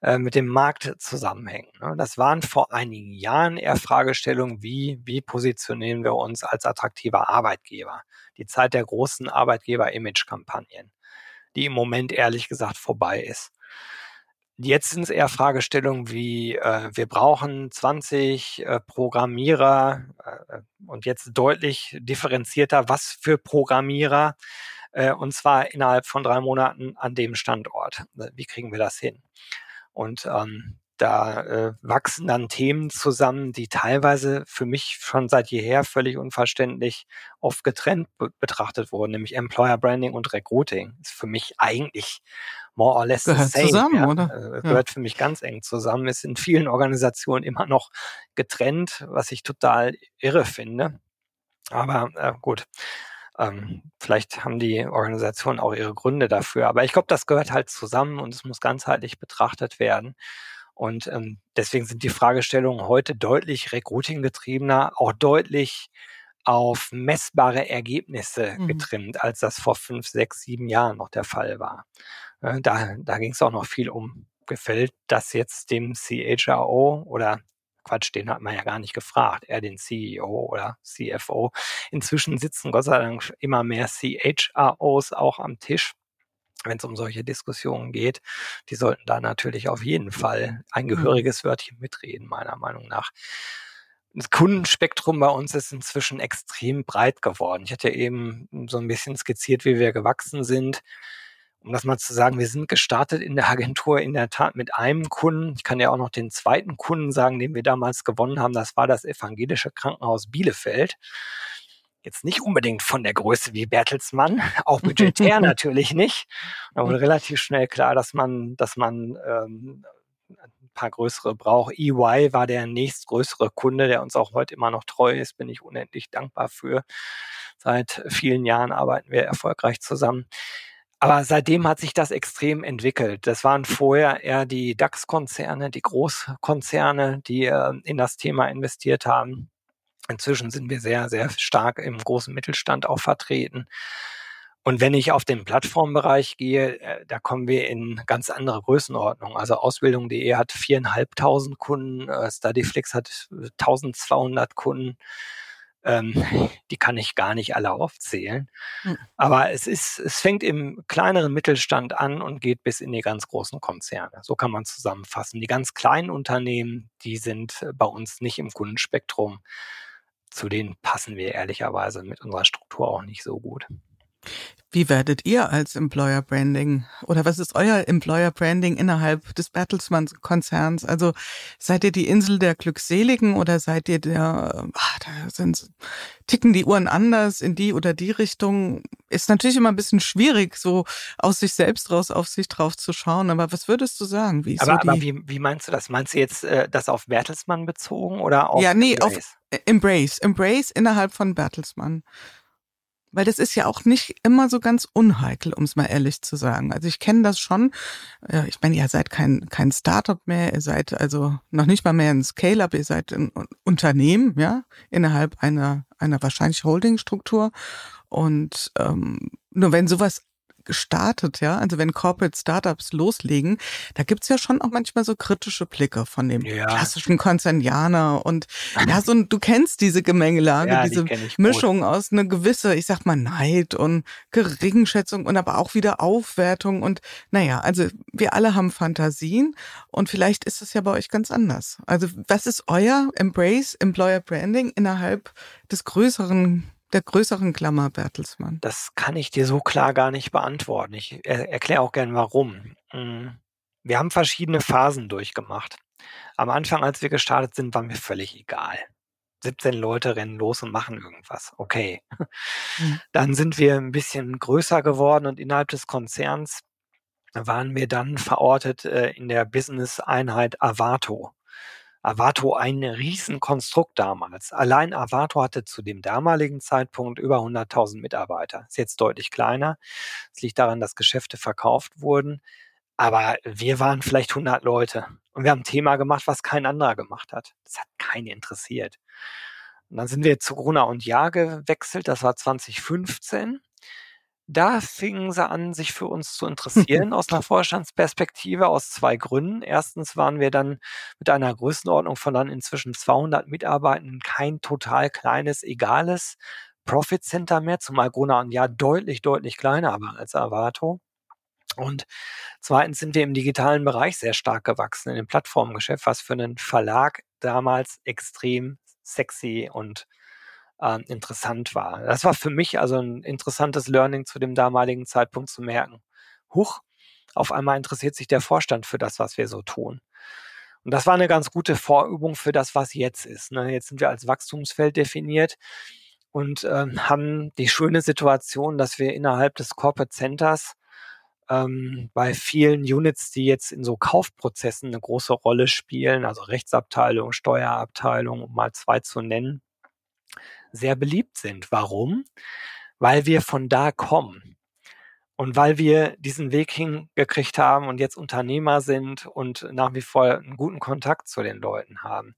äh, mit dem Markt zusammenhängen. Ne? Das waren vor einigen Jahren eher Fragestellungen wie, wie positionieren wir uns als attraktiver Arbeitgeber? Die Zeit der großen Arbeitgeber-Image-Kampagnen, die im Moment ehrlich gesagt vorbei ist. Jetzt sind es eher Fragestellungen wie, äh, wir brauchen 20 äh, Programmierer äh, und jetzt deutlich differenzierter, was für Programmierer äh, und zwar innerhalb von drei Monaten an dem Standort. Wie kriegen wir das hin? Und ähm, da äh, wachsen dann Themen zusammen, die teilweise für mich schon seit jeher völlig unverständlich oft getrennt be betrachtet wurden, nämlich Employer Branding und Recruiting. Ist für mich eigentlich more or less gehört the same. zusammen, ja. oder? Äh, gehört ja. für mich ganz eng zusammen. Ist in vielen Organisationen immer noch getrennt, was ich total irre finde. Aber äh, gut, ähm, vielleicht haben die Organisationen auch ihre Gründe dafür. Aber ich glaube, das gehört halt zusammen und es muss ganzheitlich betrachtet werden. Und ähm, deswegen sind die Fragestellungen heute deutlich recruiting-getriebener, auch deutlich auf messbare Ergebnisse mhm. getrimmt, als das vor fünf, sechs, sieben Jahren noch der Fall war. Äh, da da ging es auch noch viel um, gefällt das jetzt dem CHRO oder Quatsch, den hat man ja gar nicht gefragt, er den CEO oder CFO. Inzwischen sitzen Gott sei Dank immer mehr CHROs auch am Tisch wenn es um solche Diskussionen geht, die sollten da natürlich auf jeden Fall ein mhm. gehöriges Wörtchen mitreden, meiner Meinung nach. Das Kundenspektrum bei uns ist inzwischen extrem breit geworden. Ich hatte eben so ein bisschen skizziert, wie wir gewachsen sind um das mal zu sagen, wir sind gestartet in der Agentur in der Tat mit einem Kunden. Ich kann ja auch noch den zweiten Kunden sagen, den wir damals gewonnen haben. Das war das evangelische Krankenhaus Bielefeld. Jetzt nicht unbedingt von der Größe wie Bertelsmann, [laughs] auch budgetär [laughs] natürlich nicht. Da wurde relativ schnell klar, dass man, dass man ähm, ein paar größere braucht. EY war der nächstgrößere Kunde, der uns auch heute immer noch treu ist. Bin ich unendlich dankbar für. Seit vielen Jahren arbeiten wir erfolgreich zusammen. Aber seitdem hat sich das extrem entwickelt. Das waren vorher eher die DAX-Konzerne, die Großkonzerne, die äh, in das Thema investiert haben. Inzwischen sind wir sehr, sehr stark im großen Mittelstand auch vertreten. Und wenn ich auf den Plattformbereich gehe, äh, da kommen wir in ganz andere Größenordnungen. Also Ausbildung.de hat viereinhalbtausend Kunden, äh, Studyflix hat 1200 Kunden ähm, [laughs] die kann ich gar nicht alle aufzählen. Mhm. Aber es ist, es fängt im kleineren Mittelstand an und geht bis in die ganz großen Konzerne. So kann man zusammenfassen. Die ganz kleinen Unternehmen, die sind bei uns nicht im Kundenspektrum. Zu denen passen wir ehrlicherweise mit unserer Struktur auch nicht so gut. Wie werdet ihr als Employer Branding oder was ist euer Employer Branding innerhalb des Bertelsmann Konzerns? Also seid ihr die Insel der Glückseligen oder seid ihr der, ach, da sind, ticken die Uhren anders in die oder die Richtung? Ist natürlich immer ein bisschen schwierig, so aus sich selbst raus auf sich drauf zu schauen. Aber was würdest du sagen? Wie aber, so aber wie, wie meinst du das? Meinst du jetzt äh, das auf Bertelsmann bezogen oder auf Ja, nee, Embrace? auf Embrace. Embrace innerhalb von Bertelsmann. Weil das ist ja auch nicht immer so ganz unheikel, um es mal ehrlich zu sagen. Also ich kenne das schon. Ich meine, ihr seid kein, kein Startup mehr, ihr seid also noch nicht mal mehr ein Scale-up, ihr seid ein Unternehmen, ja, innerhalb einer, einer wahrscheinlich Holding-Struktur. Und ähm, nur wenn sowas gestartet, ja. Also wenn Corporate Startups loslegen, da gibt's ja schon auch manchmal so kritische Blicke von dem ja. klassischen Konzernianer und ja, so du kennst diese Gemengelage, ja, diese die Mischung gut. aus einer gewisse, ich sag mal, Neid und Geringschätzung und aber auch wieder Aufwertung und naja, also wir alle haben Fantasien und vielleicht ist es ja bei euch ganz anders. Also was ist euer Embrace Employer Branding innerhalb des größeren der größeren Klammer Bertelsmann? Das kann ich dir so klar gar nicht beantworten. Ich er erkläre auch gern warum. Hm, wir haben verschiedene Phasen durchgemacht. Am Anfang, als wir gestartet sind, war mir völlig egal. 17 Leute rennen los und machen irgendwas. Okay. Mhm. Dann sind wir ein bisschen größer geworden und innerhalb des Konzerns waren wir dann verortet äh, in der Business-Einheit Avato. Avato ein Riesenkonstrukt damals. Allein Avato hatte zu dem damaligen Zeitpunkt über 100.000 Mitarbeiter. Ist jetzt deutlich kleiner. Es liegt daran, dass Geschäfte verkauft wurden. Aber wir waren vielleicht 100 Leute und wir haben ein Thema gemacht, was kein anderer gemacht hat. Das hat keinen interessiert. Und dann sind wir zu Gruner und Jahr gewechselt. Das war 2015 da fingen sie an, sich für uns zu [laughs] interessieren aus einer Vorstandsperspektive aus zwei Gründen. Erstens waren wir dann mit einer Größenordnung von dann inzwischen 200 Mitarbeitenden kein total kleines, egales Profit Center mehr, zumal Gruner und Jahr deutlich, deutlich kleiner war als Avato. Und zweitens sind wir im digitalen Bereich sehr stark gewachsen, in dem Plattformgeschäft, was für einen Verlag damals extrem sexy und äh, interessant war. Das war für mich also ein interessantes Learning zu dem damaligen Zeitpunkt zu merken. Huch, auf einmal interessiert sich der Vorstand für das, was wir so tun. Und das war eine ganz gute Vorübung für das, was jetzt ist. Ne? Jetzt sind wir als Wachstumsfeld definiert und ähm, haben die schöne Situation, dass wir innerhalb des Corporate Centers ähm, bei vielen Units, die jetzt in so Kaufprozessen eine große Rolle spielen, also Rechtsabteilung, Steuerabteilung, um mal zwei zu nennen, sehr beliebt sind. Warum? Weil wir von da kommen. Und weil wir diesen Weg hingekriegt haben und jetzt Unternehmer sind und nach wie vor einen guten Kontakt zu den Leuten haben.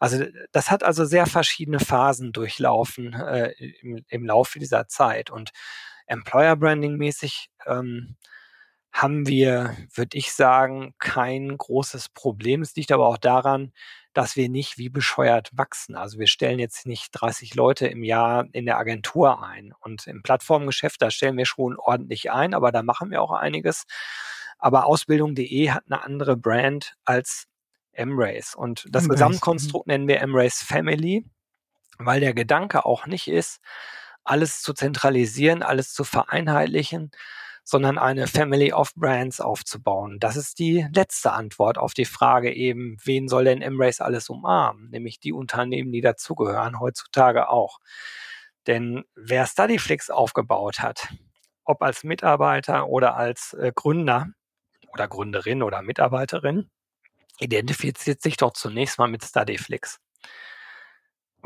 Also das hat also sehr verschiedene Phasen durchlaufen äh, im, im Laufe dieser Zeit. Und Employer Branding mäßig ähm, haben wir, würde ich sagen, kein großes Problem. Es liegt aber auch daran, dass wir nicht wie bescheuert wachsen. Also wir stellen jetzt nicht 30 Leute im Jahr in der Agentur ein. Und im Plattformgeschäft, da stellen wir schon ordentlich ein, aber da machen wir auch einiges. Aber Ausbildung.de hat eine andere Brand als Embrace. Und das Embrace. Gesamtkonstrukt nennen wir Embrace Family, weil der Gedanke auch nicht ist, alles zu zentralisieren, alles zu vereinheitlichen, sondern eine Family of Brands aufzubauen. Das ist die letzte Antwort auf die Frage eben, wen soll denn Embrace alles umarmen? Nämlich die Unternehmen, die dazugehören, heutzutage auch. Denn wer Studyflix aufgebaut hat, ob als Mitarbeiter oder als äh, Gründer oder Gründerin oder Mitarbeiterin, identifiziert sich doch zunächst mal mit Studyflix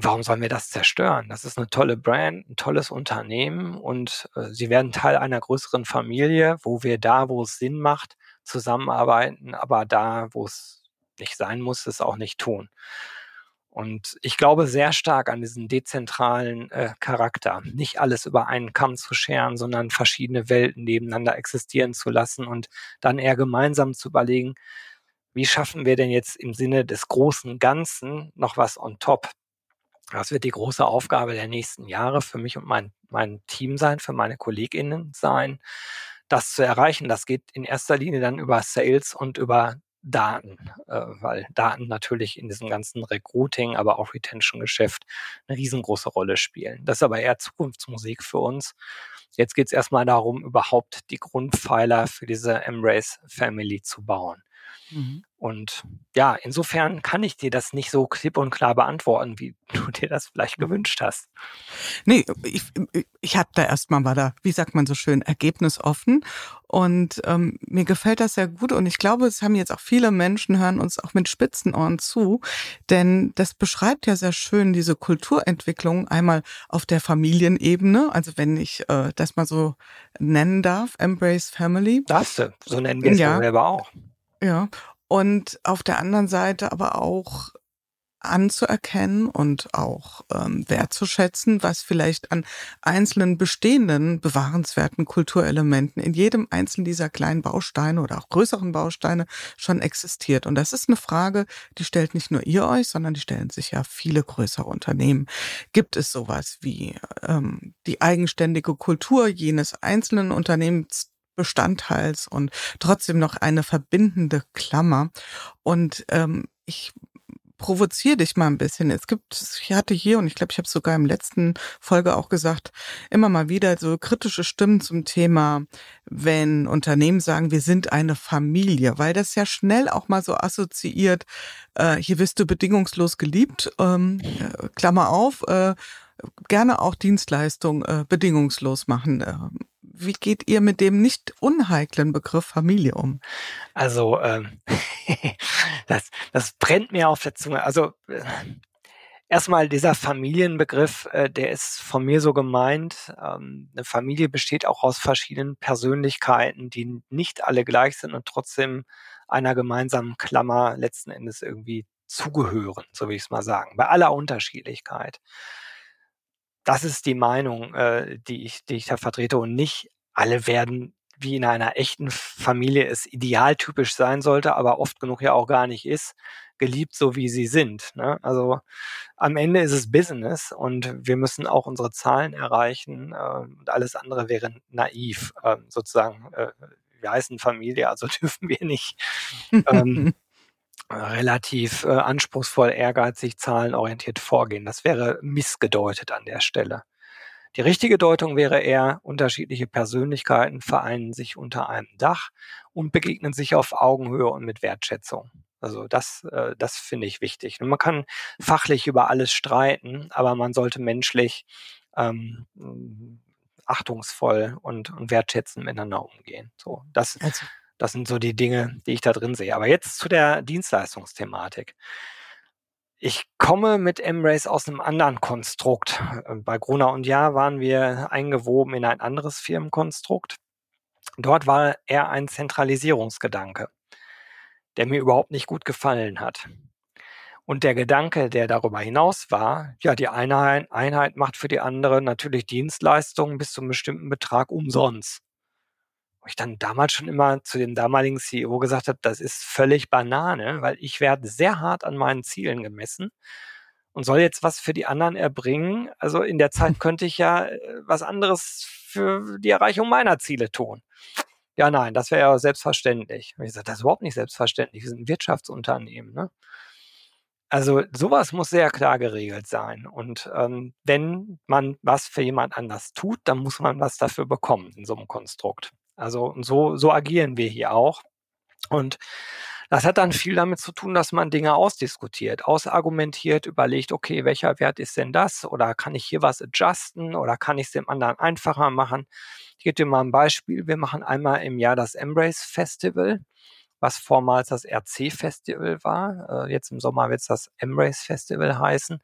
warum sollen wir das zerstören? Das ist eine tolle Brand, ein tolles Unternehmen und äh, sie werden Teil einer größeren Familie, wo wir da, wo es Sinn macht, zusammenarbeiten, aber da, wo es nicht sein muss, es auch nicht tun. Und ich glaube sehr stark an diesen dezentralen äh, Charakter, nicht alles über einen Kamm zu scheren, sondern verschiedene Welten nebeneinander existieren zu lassen und dann eher gemeinsam zu überlegen, wie schaffen wir denn jetzt im Sinne des großen Ganzen noch was on top? Das wird die große Aufgabe der nächsten Jahre für mich und mein, mein Team sein, für meine KollegInnen sein, das zu erreichen. Das geht in erster Linie dann über Sales und über Daten, äh, weil Daten natürlich in diesem ganzen Recruiting, aber auch Retention-Geschäft eine riesengroße Rolle spielen. Das ist aber eher Zukunftsmusik für uns. Jetzt geht es erstmal darum, überhaupt die Grundpfeiler für diese Embrace Family zu bauen. Mhm. Und ja, insofern kann ich dir das nicht so klipp und klar beantworten, wie [laughs] du dir das vielleicht mhm. gewünscht hast. Nee, ich, ich habe da erstmal war da, wie sagt man so schön, ergebnisoffen. Und ähm, mir gefällt das sehr gut. Und ich glaube, es haben jetzt auch viele Menschen, hören uns auch mit spitzen Ohren zu. Denn das beschreibt ja sehr schön diese Kulturentwicklung einmal auf der Familienebene. Also wenn ich äh, das mal so nennen darf, Embrace Family. Darfst du, so nennen wir es ja selber auch. Ja, und auf der anderen Seite aber auch anzuerkennen und auch ähm, wertzuschätzen, was vielleicht an einzelnen bestehenden bewahrenswerten Kulturelementen in jedem einzelnen dieser kleinen Bausteine oder auch größeren Bausteine schon existiert. Und das ist eine Frage, die stellt nicht nur ihr euch, sondern die stellen sich ja viele größere Unternehmen. Gibt es sowas wie ähm, die eigenständige Kultur jenes einzelnen Unternehmens, Bestandteils und trotzdem noch eine verbindende Klammer. Und ähm, ich provoziere dich mal ein bisschen. Es gibt, ich hatte hier, und ich glaube, ich habe es sogar im letzten Folge auch gesagt, immer mal wieder so kritische Stimmen zum Thema, wenn Unternehmen sagen, wir sind eine Familie, weil das ja schnell auch mal so assoziiert, äh, hier wirst du bedingungslos geliebt, ähm, äh, Klammer auf, äh, gerne auch Dienstleistung äh, bedingungslos machen. Äh, wie geht ihr mit dem nicht unheiklen Begriff Familie um? Also, ähm, [laughs] das, das brennt mir auf der Zunge. Also, äh, erstmal dieser Familienbegriff, äh, der ist von mir so gemeint. Ähm, eine Familie besteht auch aus verschiedenen Persönlichkeiten, die nicht alle gleich sind und trotzdem einer gemeinsamen Klammer letzten Endes irgendwie zugehören, so will ich es mal sagen, bei aller Unterschiedlichkeit. Das ist die Meinung, äh, die, ich, die ich da vertrete und nicht alle werden wie in einer echten Familie es idealtypisch sein sollte, aber oft genug ja auch gar nicht ist, geliebt so wie sie sind. Ne? Also am Ende ist es Business und wir müssen auch unsere Zahlen erreichen äh, und alles andere wäre naiv, äh, sozusagen. Äh, wir heißen Familie, also [laughs] dürfen wir nicht ähm, relativ äh, anspruchsvoll, ehrgeizig, zahlenorientiert vorgehen. Das wäre missgedeutet an der Stelle. Die richtige Deutung wäre eher, unterschiedliche Persönlichkeiten vereinen sich unter einem Dach und begegnen sich auf Augenhöhe und mit Wertschätzung. Also das, äh, das finde ich wichtig. Und man kann fachlich über alles streiten, aber man sollte menschlich ähm, achtungsvoll und, und wertschätzend miteinander umgehen. So, das, also. Das sind so die Dinge, die ich da drin sehe. Aber jetzt zu der Dienstleistungsthematik. Ich komme mit Embrace aus einem anderen Konstrukt. Bei Gruner und Ja waren wir eingewoben in ein anderes Firmenkonstrukt. Dort war eher ein Zentralisierungsgedanke, der mir überhaupt nicht gut gefallen hat. Und der Gedanke, der darüber hinaus war, ja, die Einheit, Einheit macht für die andere natürlich Dienstleistungen bis zu einem bestimmten Betrag umsonst wo ich dann damals schon immer zu dem damaligen CEO gesagt habe, das ist völlig Banane, weil ich werde sehr hart an meinen Zielen gemessen und soll jetzt was für die anderen erbringen. Also in der Zeit [laughs] könnte ich ja äh, was anderes für die Erreichung meiner Ziele tun. Ja, nein, das wäre ja selbstverständlich. Und ich sage, das ist überhaupt nicht selbstverständlich. Wir sind ein Wirtschaftsunternehmen. Ne? Also sowas muss sehr klar geregelt sein. Und ähm, wenn man was für jemand anders tut, dann muss man was dafür bekommen in so einem Konstrukt. Also so, so agieren wir hier auch. Und das hat dann viel damit zu tun, dass man Dinge ausdiskutiert, ausargumentiert, überlegt, okay, welcher Wert ist denn das? Oder kann ich hier was adjusten? Oder kann ich es dem anderen einfacher machen? Ich gebe dir mal ein Beispiel. Wir machen einmal im Jahr das Embrace Festival, was vormals das RC Festival war. Äh, jetzt im Sommer wird es das Embrace Festival heißen,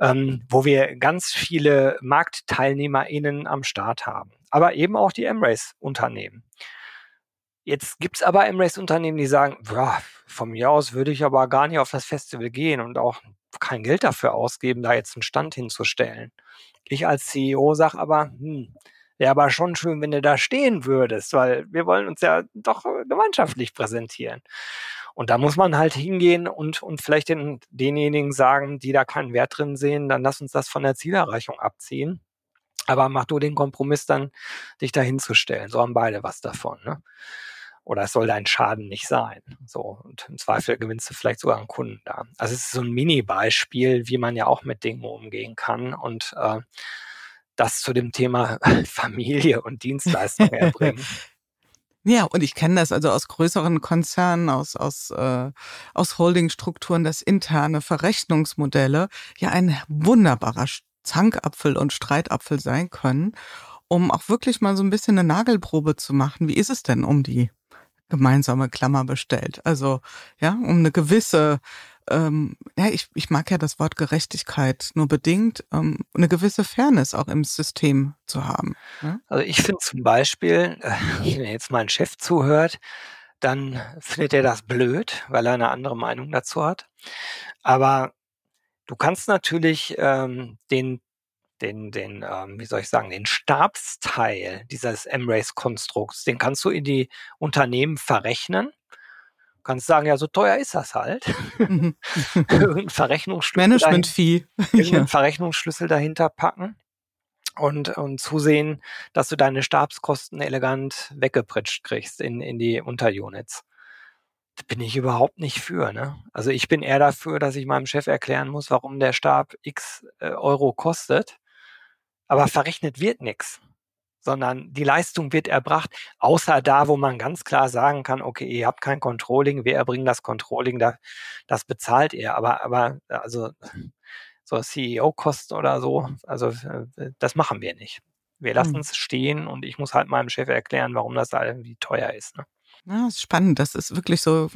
ähm, wo wir ganz viele MarktteilnehmerInnen am Start haben aber eben auch die Embrace-Unternehmen. Jetzt gibt's aber Embrace-Unternehmen, die sagen, von mir aus würde ich aber gar nicht auf das Festival gehen und auch kein Geld dafür ausgeben, da jetzt einen Stand hinzustellen. Ich als CEO sage aber, hm, wäre aber schon schön, wenn du da stehen würdest, weil wir wollen uns ja doch gemeinschaftlich präsentieren. Und da muss man halt hingehen und, und vielleicht den, denjenigen sagen, die da keinen Wert drin sehen, dann lass uns das von der Zielerreichung abziehen. Aber mach du den Kompromiss dann, dich da hinzustellen. So haben beide was davon. Ne? Oder es soll dein Schaden nicht sein. So, und im Zweifel gewinnst du vielleicht sogar einen Kunden da. Also es ist so ein Mini-Beispiel, wie man ja auch mit Dingen umgehen kann. Und äh, das zu dem Thema [laughs] Familie und Dienstleistung erbringen. [laughs] Ja, und ich kenne das also aus größeren Konzernen, aus, aus, äh, aus Holdingstrukturen, dass interne Verrechnungsmodelle ja ein wunderbarer Zankapfel und Streitapfel sein können, um auch wirklich mal so ein bisschen eine Nagelprobe zu machen. Wie ist es denn um die gemeinsame Klammer bestellt? Also, ja, um eine gewisse, ähm, ja, ich, ich mag ja das Wort Gerechtigkeit nur bedingt, ähm, eine gewisse Fairness auch im System zu haben. Ja? Also ich finde zum Beispiel, äh, wenn jetzt mein Chef zuhört, dann findet er das blöd, weil er eine andere Meinung dazu hat. Aber Du kannst natürlich ähm, den, den, den, ähm, wie soll ich sagen, den Stabsteil dieses M-Race-Konstrukts, den kannst du in die Unternehmen verrechnen. Du kannst sagen, ja, so teuer ist das halt. Mhm. [laughs] irgendein Verrechnungsschlüssel. Management-Fee. [laughs] Irgendeinen Verrechnungsschlüssel dahinter packen und, und zusehen, dass du deine Stabskosten elegant weggepritscht kriegst in, in die Unterunits bin ich überhaupt nicht für. Ne? Also ich bin eher dafür, dass ich meinem Chef erklären muss, warum der Stab x äh, Euro kostet, aber verrechnet wird nichts, sondern die Leistung wird erbracht, außer da, wo man ganz klar sagen kann, okay, ihr habt kein Controlling, wir erbringen das Controlling, da, das bezahlt ihr. Aber, aber also so CEO-Kosten oder so, also äh, das machen wir nicht. Wir lassen es stehen und ich muss halt meinem Chef erklären, warum das da irgendwie teuer ist. Ne? Ja, ist spannend. Das ist wirklich so,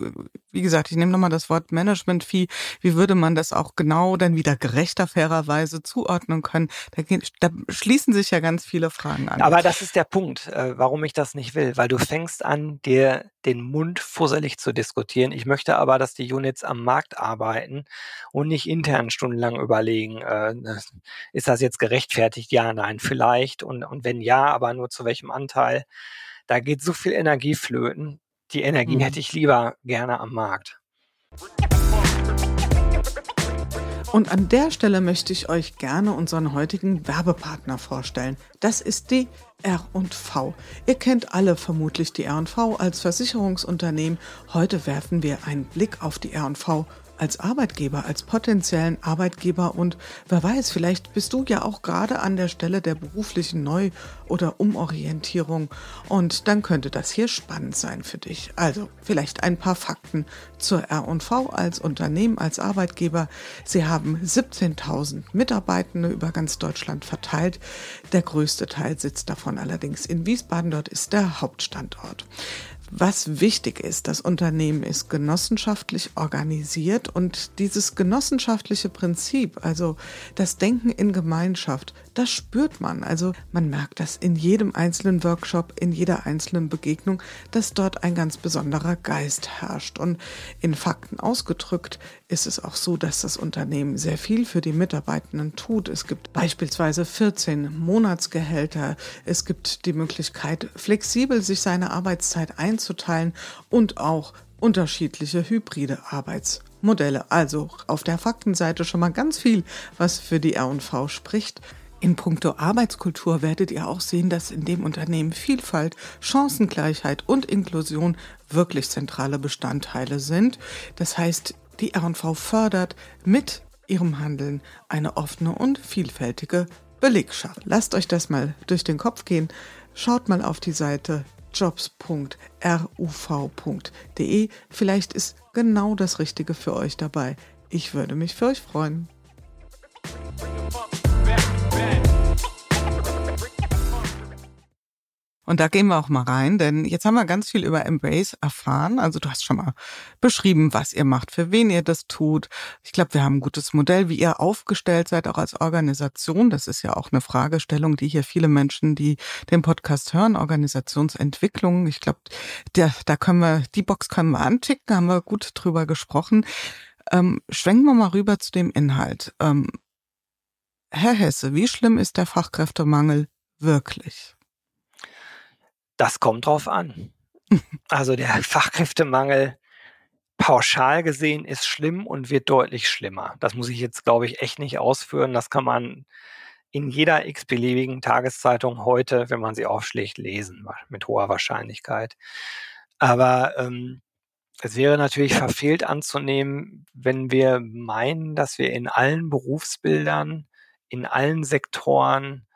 wie gesagt, ich nehme nochmal das Wort Management-Fee. Wie würde man das auch genau dann wieder gerechter, fairerweise zuordnen können? Da, da, schließen sich ja ganz viele Fragen an. Aber das ist der Punkt, äh, warum ich das nicht will, weil du fängst an, dir den Mund fusselig zu diskutieren. Ich möchte aber, dass die Units am Markt arbeiten und nicht intern stundenlang überlegen, äh, ist das jetzt gerechtfertigt? Ja, nein, vielleicht. Und, und wenn ja, aber nur zu welchem Anteil? Da geht so viel Energie flöten. Die Energie mhm. hätte ich lieber gerne am Markt. Und an der Stelle möchte ich euch gerne unseren heutigen Werbepartner vorstellen. Das ist die R&V. Ihr kennt alle vermutlich die R&V als Versicherungsunternehmen. Heute werfen wir einen Blick auf die R&V als Arbeitgeber, als potenziellen Arbeitgeber und wer weiß, vielleicht bist du ja auch gerade an der Stelle der beruflichen Neu- oder Umorientierung und dann könnte das hier spannend sein für dich. Also vielleicht ein paar Fakten zur R&V als Unternehmen, als Arbeitgeber. Sie haben 17.000 Mitarbeitende über ganz Deutschland verteilt. Der größte Teil sitzt davon allerdings in Wiesbaden, dort ist der Hauptstandort. Was wichtig ist, das Unternehmen ist genossenschaftlich organisiert und dieses genossenschaftliche Prinzip, also das Denken in Gemeinschaft, das spürt man. Also man merkt das in jedem einzelnen Workshop, in jeder einzelnen Begegnung, dass dort ein ganz besonderer Geist herrscht. Und in Fakten ausgedrückt ist es auch so, dass das Unternehmen sehr viel für die Mitarbeitenden tut. Es gibt beispielsweise 14 Monatsgehälter. Es gibt die Möglichkeit, flexibel sich seine Arbeitszeit einzuteilen und auch unterschiedliche hybride Arbeitsmodelle. Also auf der Faktenseite schon mal ganz viel, was für die R&V spricht. In puncto Arbeitskultur werdet ihr auch sehen, dass in dem Unternehmen Vielfalt, Chancengleichheit und Inklusion wirklich zentrale Bestandteile sind. Das heißt, die R&V fördert mit ihrem Handeln eine offene und vielfältige Belegschaft. Lasst euch das mal durch den Kopf gehen. Schaut mal auf die Seite jobs.ruv.de. Vielleicht ist genau das Richtige für euch dabei. Ich würde mich für euch freuen. Und da gehen wir auch mal rein, denn jetzt haben wir ganz viel über Embrace erfahren. Also du hast schon mal beschrieben, was ihr macht, für wen ihr das tut. Ich glaube, wir haben ein gutes Modell, wie ihr aufgestellt seid, auch als Organisation. Das ist ja auch eine Fragestellung, die hier viele Menschen, die den Podcast hören, Organisationsentwicklung. Ich glaube, da, da können wir, die Box können wir anticken, haben wir gut drüber gesprochen. Ähm, schwenken wir mal rüber zu dem Inhalt. Ähm, Herr Hesse, wie schlimm ist der Fachkräftemangel wirklich? Das kommt drauf an. Also der [laughs] Fachkräftemangel pauschal gesehen ist schlimm und wird deutlich schlimmer. Das muss ich jetzt, glaube ich, echt nicht ausführen. Das kann man in jeder x-beliebigen Tageszeitung heute, wenn man sie aufschlägt, lesen, mit hoher Wahrscheinlichkeit. Aber ähm, es wäre natürlich verfehlt anzunehmen, wenn wir meinen, dass wir in allen Berufsbildern, in allen Sektoren,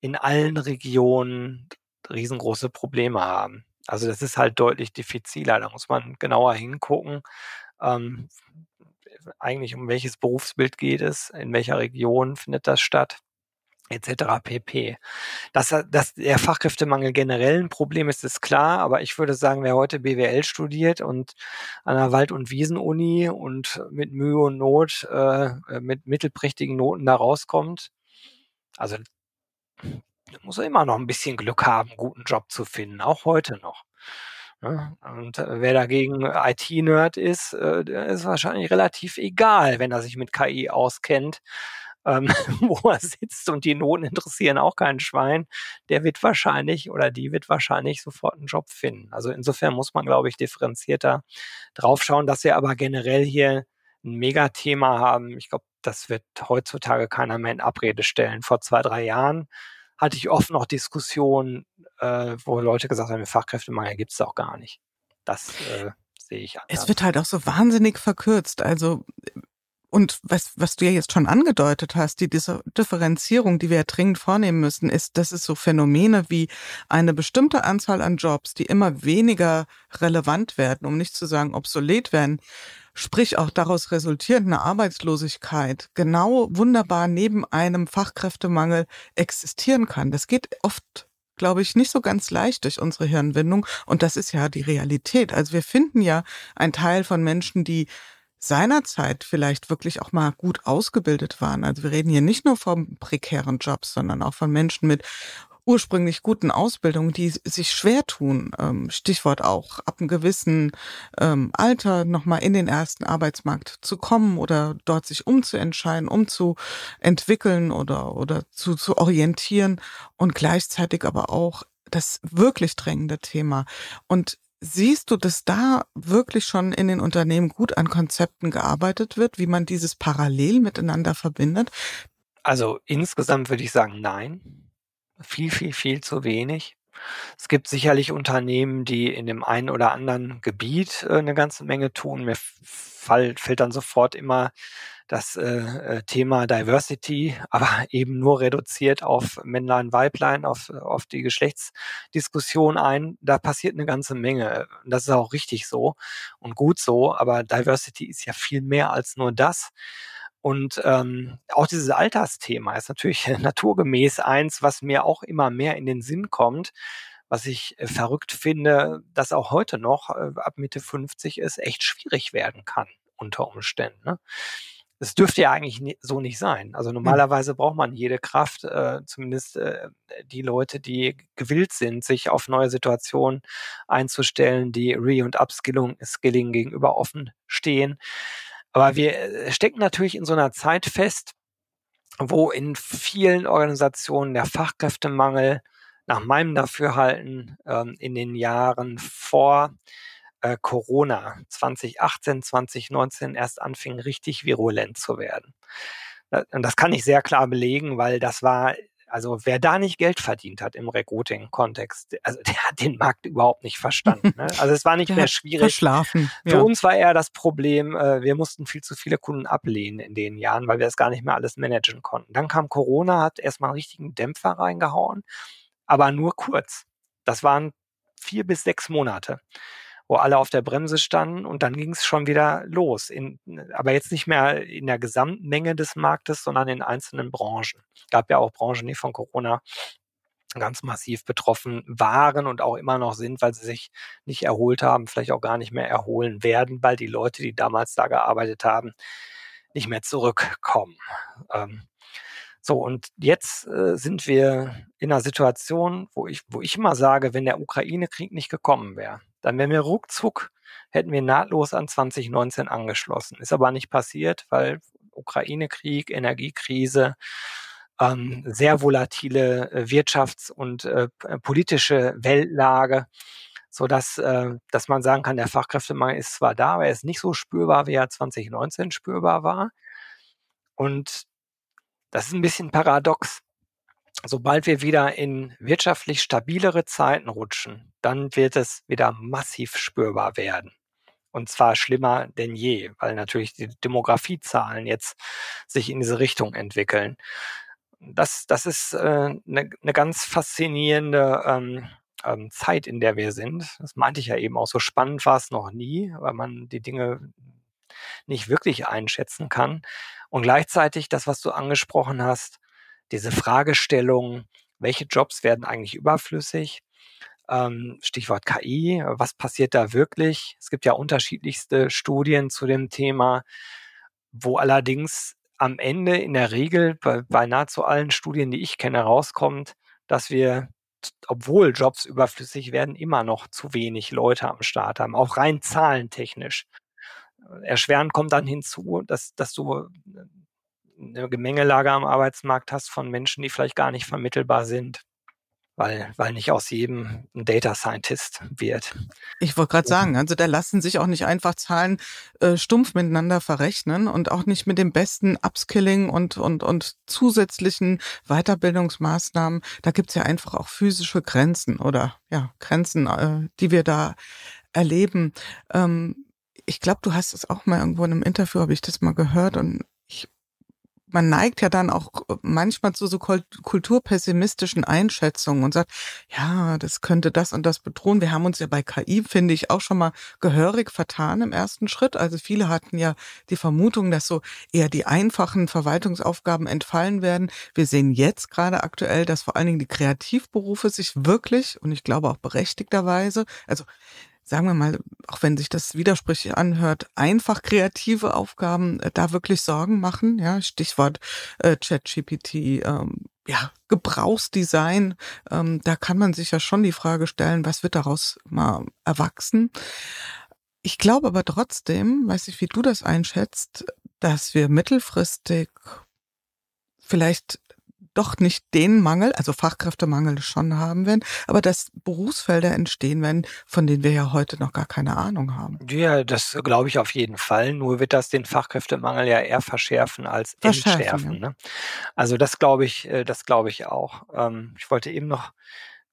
in allen Regionen riesengroße Probleme haben. Also das ist halt deutlich diffiziler. Da muss man genauer hingucken. Ähm, eigentlich um welches Berufsbild geht es, in welcher Region findet das statt, etc. pp. Dass, dass der Fachkräftemangel generell ein Problem ist, ist klar, aber ich würde sagen, wer heute BWL studiert und an der Wald- und Wiesenuni und mit Mühe und Not äh, mit mittelprächtigen Noten da rauskommt, also muss er immer noch ein bisschen Glück haben, einen guten Job zu finden, auch heute noch. Ne? Und äh, wer dagegen IT-Nerd ist, äh, der ist wahrscheinlich relativ egal, wenn er sich mit KI auskennt, ähm, [laughs] wo er sitzt und die Noten interessieren auch keinen Schwein. Der wird wahrscheinlich oder die wird wahrscheinlich sofort einen Job finden. Also insofern muss man, glaube ich, differenzierter draufschauen, dass wir aber generell hier ein Megathema haben. Ich glaube, das wird heutzutage keiner mehr in Abrede stellen. Vor zwei, drei Jahren hatte ich oft noch Diskussionen, äh, wo Leute gesagt haben, Fachkräftemangel gibt es auch gar nicht. Das äh, sehe ich anders. Es wird halt auch so wahnsinnig verkürzt. Also und was, was du ja jetzt schon angedeutet hast, die Differenzierung, die wir ja dringend vornehmen müssen, ist, dass es so Phänomene wie eine bestimmte Anzahl an Jobs, die immer weniger relevant werden, um nicht zu sagen obsolet werden, sprich auch daraus resultierende Arbeitslosigkeit genau wunderbar neben einem Fachkräftemangel existieren kann. Das geht oft glaube ich, nicht so ganz leicht durch unsere Hirnwindung. Und das ist ja die Realität. Also wir finden ja einen Teil von Menschen, die seinerzeit vielleicht wirklich auch mal gut ausgebildet waren. Also wir reden hier nicht nur von prekären Jobs, sondern auch von Menschen mit ursprünglich guten Ausbildungen, die sich schwer tun, ähm, Stichwort auch ab einem gewissen ähm, Alter nochmal in den ersten Arbeitsmarkt zu kommen oder dort sich umzuentscheiden, umzuentwickeln oder, oder zu, zu orientieren und gleichzeitig aber auch das wirklich drängende Thema. Und Siehst du, dass da wirklich schon in den Unternehmen gut an Konzepten gearbeitet wird, wie man dieses parallel miteinander verbindet? Also insgesamt würde ich sagen, nein. Viel, viel, viel zu wenig. Es gibt sicherlich Unternehmen, die in dem einen oder anderen Gebiet äh, eine ganze Menge tun. Mir fall, fällt dann sofort immer das äh, äh, Thema Diversity, [laughs] aber eben nur reduziert auf Männlein, Weiblein, auf, auf die Geschlechtsdiskussion ein. Da passiert eine ganze Menge. Das ist auch richtig so und gut so, aber Diversity ist ja viel mehr als nur das. Und ähm, auch dieses Altersthema ist natürlich [laughs] naturgemäß eins, was mir auch immer mehr in den Sinn kommt, was ich äh, verrückt finde, dass auch heute noch äh, ab Mitte 50 es echt schwierig werden kann unter Umständen. Ne? Das dürfte ja eigentlich so nicht sein. Also hm. normalerweise braucht man jede Kraft, äh, zumindest äh, die Leute, die gewillt sind, sich auf neue Situationen einzustellen, die Re- und Upskilling Skilling gegenüber offen stehen. Aber wir äh, stecken natürlich in so einer Zeit fest, wo in vielen Organisationen der Fachkräftemangel nach meinem Dafürhalten ähm, in den Jahren vor äh, Corona 2018, 2019 erst anfing, richtig virulent zu werden. Und das kann ich sehr klar belegen, weil das war, also wer da nicht Geld verdient hat im Recruiting-Kontext, also [laughs] der hat den Markt überhaupt nicht verstanden. Ne? Also es war [laughs] nicht mehr schwierig. Verschlafen. Ja. Für uns war eher das Problem, äh, wir mussten viel zu viele Kunden ablehnen in den Jahren, weil wir das gar nicht mehr alles managen konnten. Dann kam Corona, hat erstmal einen richtigen Dämpfer reingehauen, aber nur kurz. Das waren vier bis sechs Monate wo alle auf der Bremse standen und dann ging es schon wieder los. In, aber jetzt nicht mehr in der Gesamtmenge des Marktes, sondern in einzelnen Branchen. Gab ja auch Branchen, die von Corona ganz massiv betroffen waren und auch immer noch sind, weil sie sich nicht erholt haben, vielleicht auch gar nicht mehr erholen werden, weil die Leute, die damals da gearbeitet haben, nicht mehr zurückkommen. Ähm, so, und jetzt äh, sind wir in einer Situation, wo ich, wo ich immer sage, wenn der Ukraine-Krieg nicht gekommen wäre, dann wären wir ruckzuck, hätten wir nahtlos an 2019 angeschlossen. Ist aber nicht passiert, weil Ukraine-Krieg, Energiekrise, ähm, sehr volatile äh, Wirtschafts- und äh, politische Weltlage, so dass, äh, dass man sagen kann, der Fachkräftemangel ist zwar da, aber er ist nicht so spürbar, wie er 2019 spürbar war. Und das ist ein bisschen paradox sobald wir wieder in wirtschaftlich stabilere Zeiten rutschen, dann wird es wieder massiv spürbar werden. Und zwar schlimmer denn je, weil natürlich die Demografiezahlen jetzt sich in diese Richtung entwickeln. Das, das ist eine äh, ne, ne ganz faszinierende ähm, ähm, Zeit, in der wir sind. Das meinte ich ja eben auch. So spannend war es noch nie, weil man die Dinge nicht wirklich einschätzen kann. Und gleichzeitig das, was du angesprochen hast, diese Fragestellung, welche Jobs werden eigentlich überflüssig? Ähm, Stichwort KI, was passiert da wirklich? Es gibt ja unterschiedlichste Studien zu dem Thema, wo allerdings am Ende in der Regel bei, bei nahezu allen Studien, die ich kenne, rauskommt, dass wir, obwohl Jobs überflüssig werden, immer noch zu wenig Leute am Start haben, auch rein zahlentechnisch. Erschwerend kommt dann hinzu, dass, dass du eine Gemengelage am Arbeitsmarkt hast von Menschen, die vielleicht gar nicht vermittelbar sind, weil, weil nicht aus jedem ein Data Scientist wird. Ich wollte gerade sagen, also da lassen sich auch nicht einfach Zahlen äh, stumpf miteinander verrechnen und auch nicht mit dem besten Upskilling und, und, und zusätzlichen Weiterbildungsmaßnahmen. Da gibt's ja einfach auch physische Grenzen oder ja, Grenzen, äh, die wir da erleben. Ähm, ich glaube, du hast es auch mal irgendwo in einem Interview, habe ich das mal gehört und man neigt ja dann auch manchmal zu so kulturpessimistischen Einschätzungen und sagt, ja, das könnte das und das bedrohen. Wir haben uns ja bei KI, finde ich, auch schon mal gehörig vertan im ersten Schritt. Also viele hatten ja die Vermutung, dass so eher die einfachen Verwaltungsaufgaben entfallen werden. Wir sehen jetzt gerade aktuell, dass vor allen Dingen die Kreativberufe sich wirklich, und ich glaube auch berechtigterweise, also sagen wir mal, auch wenn sich das widersprüchlich anhört, einfach kreative Aufgaben äh, da wirklich Sorgen machen. Ja, Stichwort äh, ChatGPT, ähm, ja, Gebrauchsdesign. Ähm, da kann man sich ja schon die Frage stellen, was wird daraus mal erwachsen? Ich glaube aber trotzdem, weiß ich, wie du das einschätzt, dass wir mittelfristig vielleicht doch nicht den Mangel, also Fachkräftemangel schon haben werden, aber dass Berufsfelder entstehen werden, von denen wir ja heute noch gar keine Ahnung haben. Ja, das glaube ich auf jeden Fall. Nur wird das den Fachkräftemangel ja eher verschärfen als verschärfen, entschärfen. Ja. Ne? Also das glaube ich, äh, das glaube ich auch. Ähm, ich wollte eben noch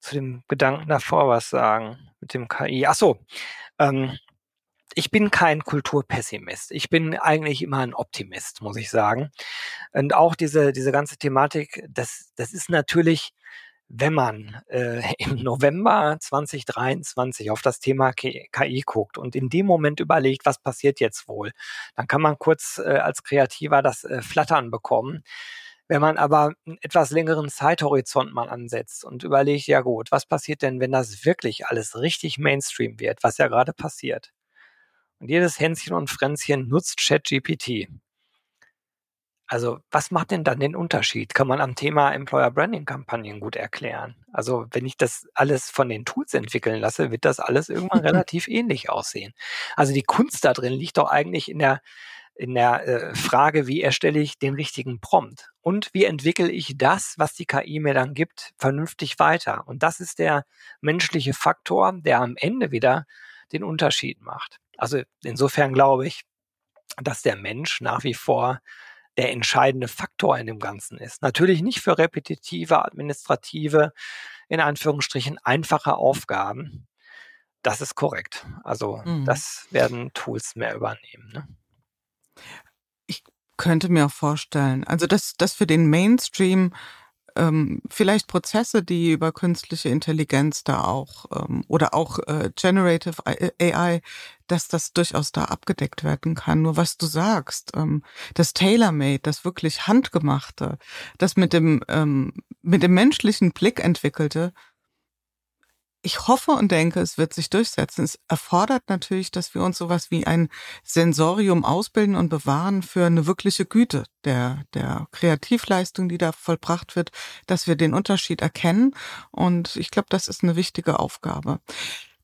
zu dem Gedanken davor was sagen mit dem KI. Ach so, ähm, ich bin kein Kulturpessimist. Ich bin eigentlich immer ein Optimist, muss ich sagen. Und auch diese, diese ganze Thematik, das, das ist natürlich, wenn man äh, [laughs] im November 2023 auf das Thema KI guckt und in dem Moment überlegt, was passiert jetzt wohl, dann kann man kurz äh, als Kreativer das äh, Flattern bekommen. Wenn man aber einen etwas längeren Zeithorizont mal ansetzt und überlegt, ja gut, was passiert denn, wenn das wirklich alles richtig Mainstream wird, was ja gerade passiert? Und jedes Hänschen und Fränzchen nutzt ChatGPT. Also was macht denn dann den Unterschied? Kann man am Thema Employer Branding Kampagnen gut erklären. Also wenn ich das alles von den Tools entwickeln lasse, wird das alles irgendwann [laughs] relativ ähnlich aussehen. Also die Kunst da drin liegt doch eigentlich in der in der äh, Frage, wie erstelle ich den richtigen Prompt und wie entwickle ich das, was die KI mir dann gibt, vernünftig weiter. Und das ist der menschliche Faktor, der am Ende wieder den Unterschied macht. Also insofern glaube ich, dass der Mensch nach wie vor der entscheidende Faktor in dem Ganzen ist. Natürlich nicht für repetitive, administrative, in Anführungsstrichen einfache Aufgaben. Das ist korrekt. Also mhm. das werden Tools mehr übernehmen. Ne? Ich könnte mir auch vorstellen, also dass das für den Mainstream ähm, vielleicht Prozesse, die über künstliche Intelligenz da auch ähm, oder auch äh, Generative AI, dass das durchaus da abgedeckt werden kann. Nur was du sagst, ähm, das Tailor-Made, das wirklich handgemachte, das mit dem ähm, mit dem menschlichen Blick entwickelte, ich hoffe und denke, es wird sich durchsetzen. Es erfordert natürlich, dass wir uns sowas wie ein Sensorium ausbilden und bewahren für eine wirkliche Güte der, der Kreativleistung, die da vollbracht wird, dass wir den Unterschied erkennen. Und ich glaube, das ist eine wichtige Aufgabe.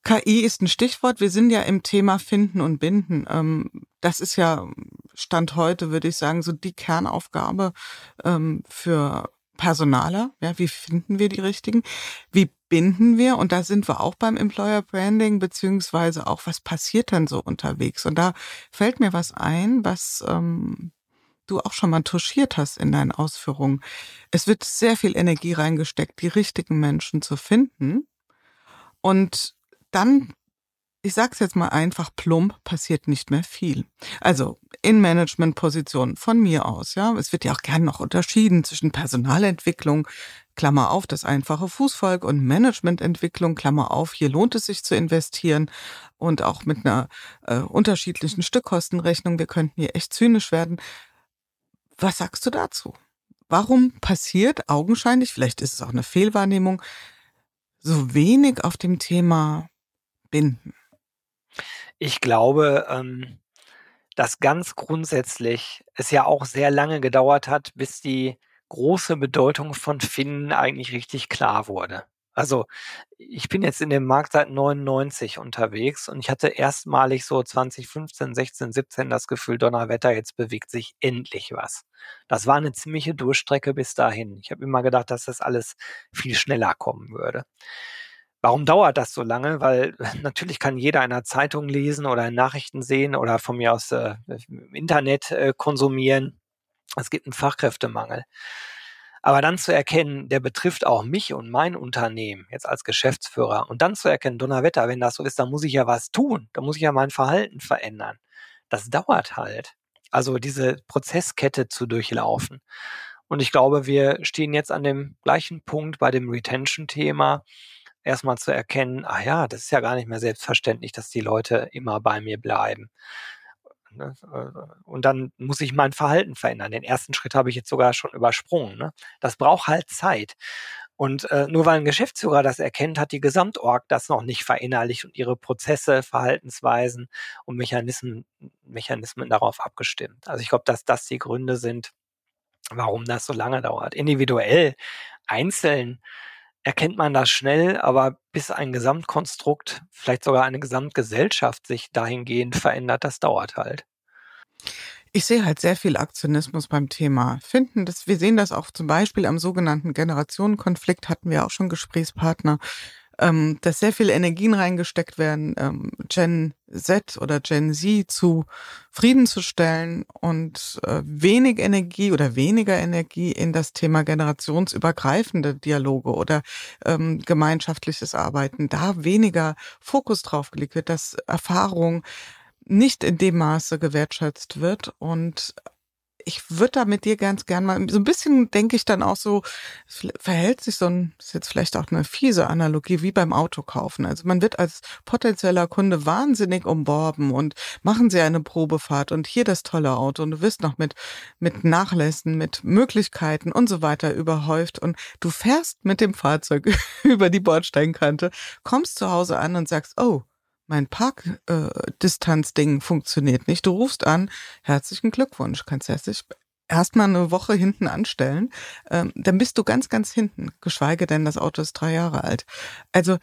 KI ist ein Stichwort. Wir sind ja im Thema Finden und Binden. Ähm, das ist ja Stand heute, würde ich sagen, so die Kernaufgabe ähm, für Personaler. Ja, wie finden wir die richtigen? Wie binden wir? Und da sind wir auch beim Employer Branding, beziehungsweise auch, was passiert dann so unterwegs? Und da fällt mir was ein, was ähm, du auch schon mal touchiert hast in deinen Ausführungen. Es wird sehr viel Energie reingesteckt, die richtigen Menschen zu finden. Und dann ich sag's jetzt mal einfach plump, passiert nicht mehr viel. Also in Managementpositionen von mir aus, ja. Es wird ja auch gern noch unterschieden zwischen Personalentwicklung, Klammer auf, das einfache Fußvolk und Managemententwicklung, Klammer auf, hier lohnt es sich zu investieren und auch mit einer äh, unterschiedlichen Stückkostenrechnung. Wir könnten hier echt zynisch werden. Was sagst du dazu? Warum passiert augenscheinlich, vielleicht ist es auch eine Fehlwahrnehmung, so wenig auf dem Thema Binden? Ich glaube, ähm, dass ganz grundsätzlich es ja auch sehr lange gedauert hat, bis die große Bedeutung von Finnen eigentlich richtig klar wurde. Also ich bin jetzt in dem Markt seit 99 unterwegs und ich hatte erstmalig so 2015, 16, 17 das Gefühl, Donnerwetter, jetzt bewegt sich endlich was. Das war eine ziemliche Durchstrecke bis dahin. Ich habe immer gedacht, dass das alles viel schneller kommen würde. Warum dauert das so lange? Weil natürlich kann jeder in einer Zeitung lesen oder in Nachrichten sehen oder von mir aus äh, im Internet äh, konsumieren. Es gibt einen Fachkräftemangel. Aber dann zu erkennen, der betrifft auch mich und mein Unternehmen jetzt als Geschäftsführer und dann zu erkennen, Donnerwetter, wenn das so ist, dann muss ich ja was tun. Da muss ich ja mein Verhalten verändern. Das dauert halt. Also diese Prozesskette zu durchlaufen. Und ich glaube, wir stehen jetzt an dem gleichen Punkt bei dem Retention-Thema, erstmal zu erkennen, ah ja, das ist ja gar nicht mehr selbstverständlich, dass die Leute immer bei mir bleiben. Ne? Und dann muss ich mein Verhalten verändern. Den ersten Schritt habe ich jetzt sogar schon übersprungen. Ne? Das braucht halt Zeit. Und äh, nur weil ein Geschäftsführer das erkennt, hat die Gesamtorg das noch nicht verinnerlicht und ihre Prozesse, Verhaltensweisen und Mechanismen, Mechanismen darauf abgestimmt. Also ich glaube, dass das die Gründe sind, warum das so lange dauert. Individuell, einzeln erkennt man das schnell, aber bis ein Gesamtkonstrukt, vielleicht sogar eine Gesamtgesellschaft sich dahingehend verändert, das dauert halt. Ich sehe halt sehr viel Aktionismus beim Thema Finden. Das, wir sehen das auch zum Beispiel am sogenannten Generationenkonflikt, hatten wir auch schon Gesprächspartner, ähm, dass sehr viel Energien reingesteckt werden, ähm, Gen Z oder Gen Z zufriedenzustellen und äh, wenig Energie oder weniger Energie in das Thema generationsübergreifende Dialoge oder ähm, gemeinschaftliches Arbeiten, da weniger Fokus drauf gelegt wird, dass Erfahrung nicht in dem Maße gewertschätzt wird und ich würde da mit dir ganz gern mal, so ein bisschen denke ich dann auch so, verhält sich so ein, ist jetzt vielleicht auch eine fiese Analogie, wie beim Autokaufen. Also man wird als potenzieller Kunde wahnsinnig umworben und machen sie eine Probefahrt und hier das tolle Auto und du wirst noch mit, mit Nachlässen, mit Möglichkeiten und so weiter überhäuft und du fährst mit dem Fahrzeug [laughs] über die Bordsteinkante, kommst zu Hause an und sagst, oh, mein Parkdistanzding äh, funktioniert nicht. Du rufst an, herzlichen Glückwunsch, kannst herzlich erstmal eine Woche hinten anstellen, ähm, dann bist du ganz, ganz hinten, geschweige denn, das Auto ist drei Jahre alt. Also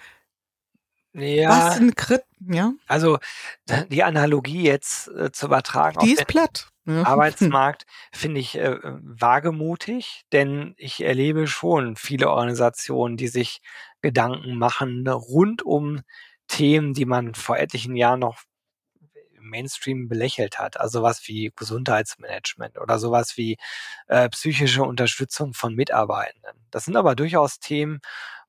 ja, was ein Krit, ja. Also die Analogie jetzt äh, zu übertragen die ist platt. Ja. [laughs] Arbeitsmarkt finde ich äh, wagemutig, denn ich erlebe schon viele Organisationen, die sich Gedanken machen rund um Themen, die man vor etlichen Jahren noch im Mainstream belächelt hat. Also sowas wie Gesundheitsmanagement oder sowas wie äh, psychische Unterstützung von Mitarbeitenden. Das sind aber durchaus Themen,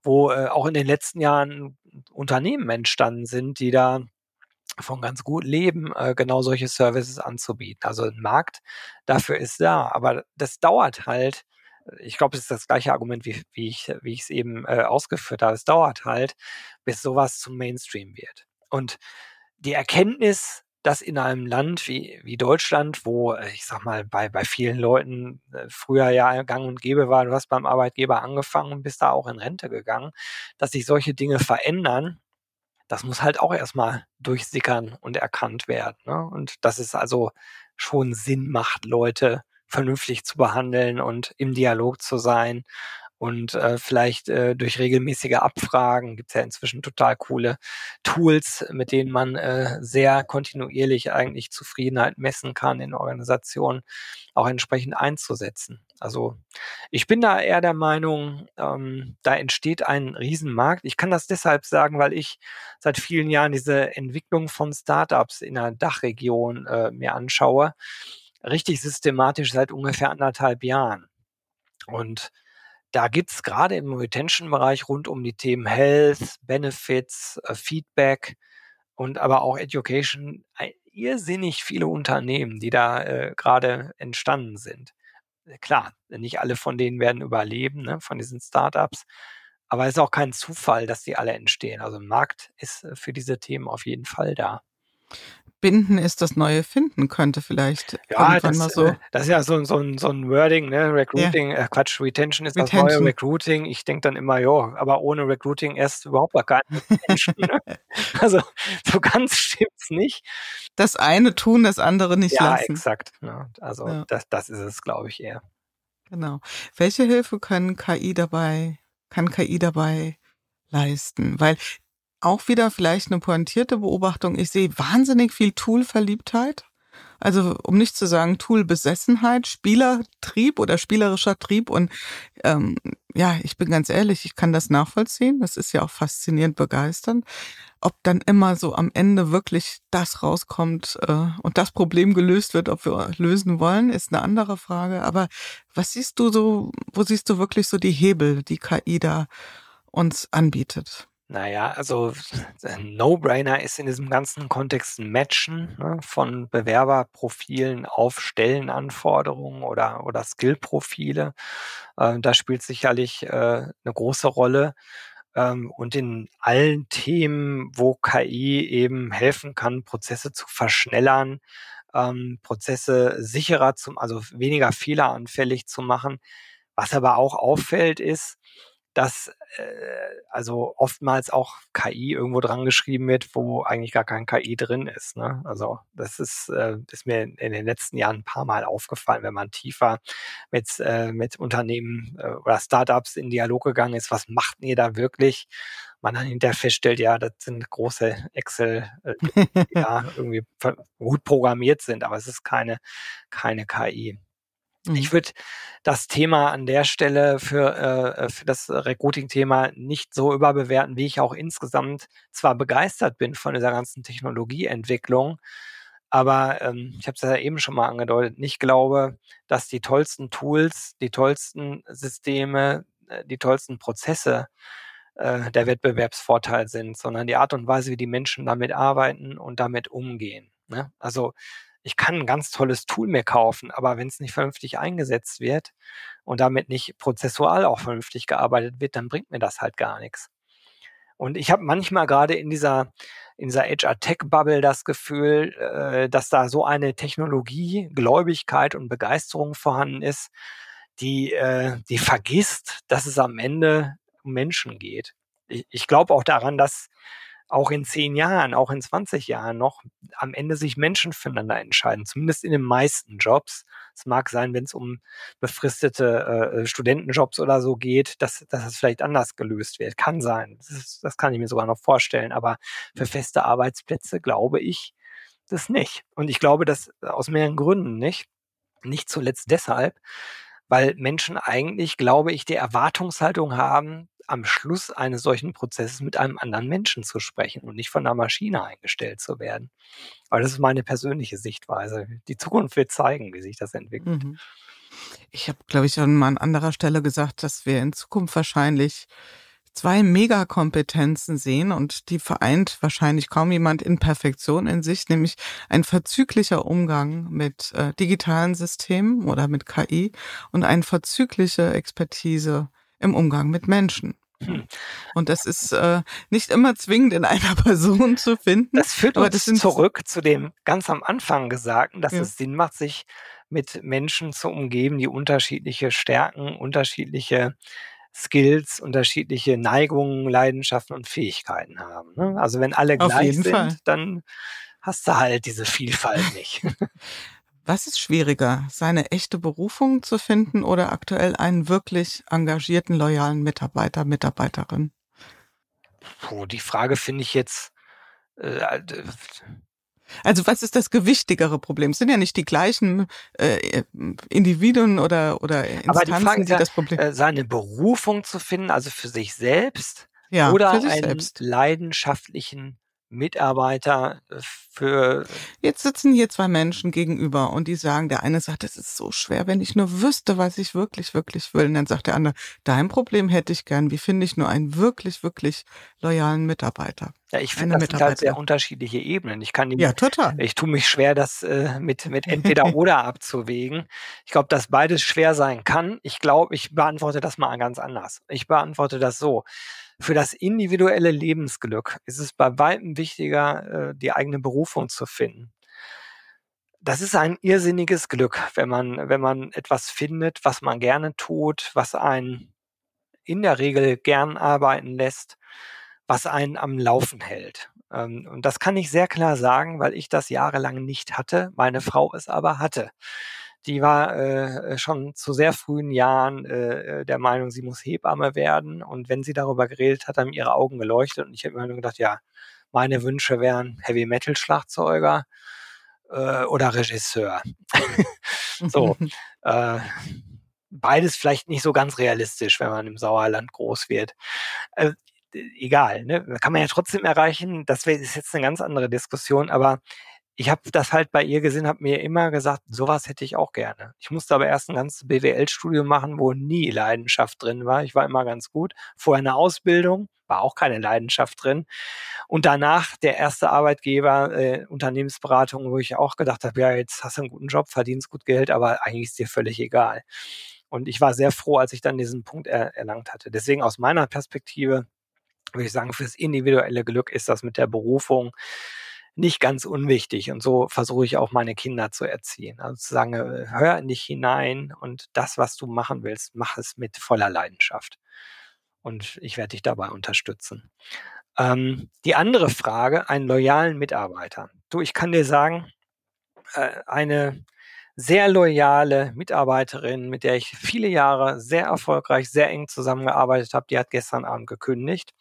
wo äh, auch in den letzten Jahren Unternehmen entstanden sind, die da von ganz gut leben, äh, genau solche Services anzubieten. Also ein Markt dafür ist da, aber das dauert halt ich glaube, es ist das gleiche Argument, wie, wie ich es eben äh, ausgeführt habe. Es dauert halt, bis sowas zum Mainstream wird. Und die Erkenntnis, dass in einem Land wie, wie Deutschland, wo, äh, ich sag mal, bei, bei vielen Leuten äh, früher ja gang und gäbe war, du hast beim Arbeitgeber angefangen und bist da auch in Rente gegangen, dass sich solche Dinge verändern, das muss halt auch erstmal durchsickern und erkannt werden. Ne? Und dass es also schon Sinn macht, Leute vernünftig zu behandeln und im Dialog zu sein. Und äh, vielleicht äh, durch regelmäßige Abfragen gibt es ja inzwischen total coole Tools, mit denen man äh, sehr kontinuierlich eigentlich Zufriedenheit messen kann in Organisationen, auch entsprechend einzusetzen. Also ich bin da eher der Meinung, ähm, da entsteht ein Riesenmarkt. Ich kann das deshalb sagen, weil ich seit vielen Jahren diese Entwicklung von Startups in der Dachregion äh, mir anschaue richtig systematisch seit ungefähr anderthalb Jahren. Und da gibt's gerade im Retention-Bereich rund um die Themen Health, Benefits, äh, Feedback und aber auch Education irrsinnig viele Unternehmen, die da äh, gerade entstanden sind. Klar, nicht alle von denen werden überleben, ne, von diesen Startups. Aber es ist auch kein Zufall, dass die alle entstehen. Also ein Markt ist äh, für diese Themen auf jeden Fall da. Binden ist das neue Finden, könnte vielleicht ja, das, mal so. Äh, das ist ja so, so, ein, so ein Wording, ne? Recruiting, ja. äh, Quatsch, Retention ist Retention. das neue Recruiting. Ich denke dann immer, ja, aber ohne Recruiting erst überhaupt gar Retention. ne? [laughs] Also so ganz stimmt's nicht. Das eine tun, das andere nicht ja, lassen. Ja, exakt. Ne? Also ja. Das, das ist es, glaube ich, eher. Genau. Welche Hilfe können KI dabei, kann KI dabei leisten? Weil auch wieder vielleicht eine pointierte Beobachtung. Ich sehe wahnsinnig viel Tool-Verliebtheit. Also um nicht zu sagen Tool-Besessenheit, Spielertrieb oder spielerischer Trieb. Und ähm, ja, ich bin ganz ehrlich, ich kann das nachvollziehen. Das ist ja auch faszinierend begeisternd. Ob dann immer so am Ende wirklich das rauskommt äh, und das Problem gelöst wird, ob wir lösen wollen, ist eine andere Frage. Aber was siehst du so, wo siehst du wirklich so die Hebel, die KI da uns anbietet? Naja, also ein No-Brainer ist in diesem ganzen Kontext ein Matchen ne, von Bewerberprofilen auf Stellenanforderungen oder, oder Skillprofile. Äh, da spielt sicherlich äh, eine große Rolle. Ähm, und in allen Themen, wo KI eben helfen kann, Prozesse zu verschnellern, ähm, Prozesse sicherer zu, also weniger fehleranfällig zu machen. Was aber auch auffällt, ist, dass äh, also oftmals auch KI irgendwo dran geschrieben wird, wo eigentlich gar kein KI drin ist. Ne? Also das ist, äh, ist mir in den letzten Jahren ein paar Mal aufgefallen, wenn man tiefer mit, äh, mit Unternehmen äh, oder Startups in Dialog gegangen ist, was macht ihr da wirklich? Man dann hinterher feststellt, ja, das sind große Excel, äh, [laughs] die ja irgendwie gut programmiert sind, aber es ist keine, keine KI. Mhm. Ich würde das Thema an der Stelle für, äh, für das Recruiting-Thema nicht so überbewerten, wie ich auch insgesamt zwar begeistert bin von dieser ganzen Technologieentwicklung, aber ähm, ich habe es ja eben schon mal angedeutet, nicht glaube, dass die tollsten Tools, die tollsten Systeme, äh, die tollsten Prozesse äh, der Wettbewerbsvorteil sind, sondern die Art und Weise, wie die Menschen damit arbeiten und damit umgehen. Ne? Also ich kann ein ganz tolles Tool mir kaufen, aber wenn es nicht vernünftig eingesetzt wird und damit nicht prozessual auch vernünftig gearbeitet wird, dann bringt mir das halt gar nichts. Und ich habe manchmal gerade in dieser in dieser HR Tech Bubble das Gefühl, äh, dass da so eine Technologie, Gläubigkeit und Begeisterung vorhanden ist, die äh, die vergisst, dass es am Ende um Menschen geht. Ich, ich glaube auch daran, dass auch in zehn Jahren, auch in 20 Jahren noch am Ende sich Menschen füreinander entscheiden, zumindest in den meisten Jobs. Es mag sein, wenn es um befristete äh, Studentenjobs oder so geht, dass, dass das vielleicht anders gelöst wird. Kann sein. Das, ist, das kann ich mir sogar noch vorstellen. Aber für feste Arbeitsplätze glaube ich das nicht. Und ich glaube das aus mehreren Gründen nicht. Nicht zuletzt deshalb, weil Menschen eigentlich, glaube ich, die Erwartungshaltung haben, am Schluss eines solchen Prozesses mit einem anderen Menschen zu sprechen und nicht von einer Maschine eingestellt zu werden. Aber das ist meine persönliche Sichtweise. Die Zukunft wird zeigen, wie sich das entwickelt. Mhm. Ich habe, glaube ich, an mal an anderer Stelle gesagt, dass wir in Zukunft wahrscheinlich zwei Megakompetenzen sehen und die vereint wahrscheinlich kaum jemand in Perfektion in sich, nämlich ein verzüglicher Umgang mit äh, digitalen Systemen oder mit KI und eine verzügliche Expertise im Umgang mit Menschen. Hm. Und das ist äh, nicht immer zwingend in einer [laughs] Person zu finden. Das führt uns das zurück zu dem ganz am Anfang Gesagten, dass ja. es Sinn macht, sich mit Menschen zu umgeben, die unterschiedliche Stärken, unterschiedliche Skills, unterschiedliche Neigungen, Leidenschaften und Fähigkeiten haben. Ne? Also wenn alle Auf gleich sind, Fall. dann hast du halt diese Vielfalt nicht. [laughs] Was ist schwieriger, seine echte Berufung zu finden oder aktuell einen wirklich engagierten, loyalen Mitarbeiter, Mitarbeiterin? Puh, die Frage finde ich jetzt. Äh, also was ist das gewichtigere Problem? Es sind ja nicht die gleichen äh, Individuen oder oder Instanzen, Aber die, Frage, die das Problem. Äh, seine Berufung zu finden, also für sich selbst ja, oder einen selbst. leidenschaftlichen Mitarbeiter äh, für. Jetzt sitzen hier zwei Menschen gegenüber und die sagen, der eine sagt, es ist so schwer, wenn ich nur wüsste, was ich wirklich, wirklich will. Und dann sagt der andere, dein Problem hätte ich gern. Wie finde ich nur einen wirklich, wirklich loyalen Mitarbeiter? Ja, ich finde, das sind halt sehr unterschiedliche Ebenen. Ich kann die, ja, total. Ich tue mich schwer, das äh, mit, mit entweder [laughs] oder abzuwägen. Ich glaube, dass beides schwer sein kann. Ich glaube, ich beantworte das mal ganz anders. Ich beantworte das so. Für das individuelle Lebensglück ist es bei weitem wichtiger, äh, die eigene Berufung zu finden. Das ist ein irrsinniges Glück, wenn man, wenn man etwas findet, was man gerne tut, was einen in der Regel gern arbeiten lässt, was einen am Laufen hält. Ähm, und das kann ich sehr klar sagen, weil ich das jahrelang nicht hatte, meine Frau es aber hatte die war äh, schon zu sehr frühen Jahren äh, der Meinung, sie muss Hebamme werden. Und wenn sie darüber geredet hat, haben ihre Augen geleuchtet. Und ich habe mir nur gedacht, ja, meine Wünsche wären Heavy Metal Schlagzeuger äh, oder Regisseur. [laughs] so. [laughs] äh, beides vielleicht nicht so ganz realistisch, wenn man im Sauerland groß wird. Äh, egal, ne? kann man ja trotzdem erreichen. Das ist jetzt eine ganz andere Diskussion, aber ich habe das halt bei ihr gesehen, habe mir immer gesagt, sowas hätte ich auch gerne. Ich musste aber erst ein ganzes BWL-Studium machen, wo nie Leidenschaft drin war. Ich war immer ganz gut. Vorher eine Ausbildung, war auch keine Leidenschaft drin. Und danach der erste Arbeitgeber, äh, Unternehmensberatung, wo ich auch gedacht habe, ja, jetzt hast du einen guten Job, verdienst gut Geld, aber eigentlich ist dir völlig egal. Und ich war sehr froh, als ich dann diesen Punkt er erlangt hatte. Deswegen aus meiner Perspektive würde ich sagen, fürs individuelle Glück ist das mit der Berufung nicht ganz unwichtig. Und so versuche ich auch meine Kinder zu erziehen. Also zu sagen, äh, hör nicht hinein und das, was du machen willst, mach es mit voller Leidenschaft. Und ich werde dich dabei unterstützen. Ähm, die andere Frage, einen loyalen Mitarbeiter. Du, ich kann dir sagen, äh, eine sehr loyale Mitarbeiterin, mit der ich viele Jahre sehr erfolgreich, sehr eng zusammengearbeitet habe, die hat gestern Abend gekündigt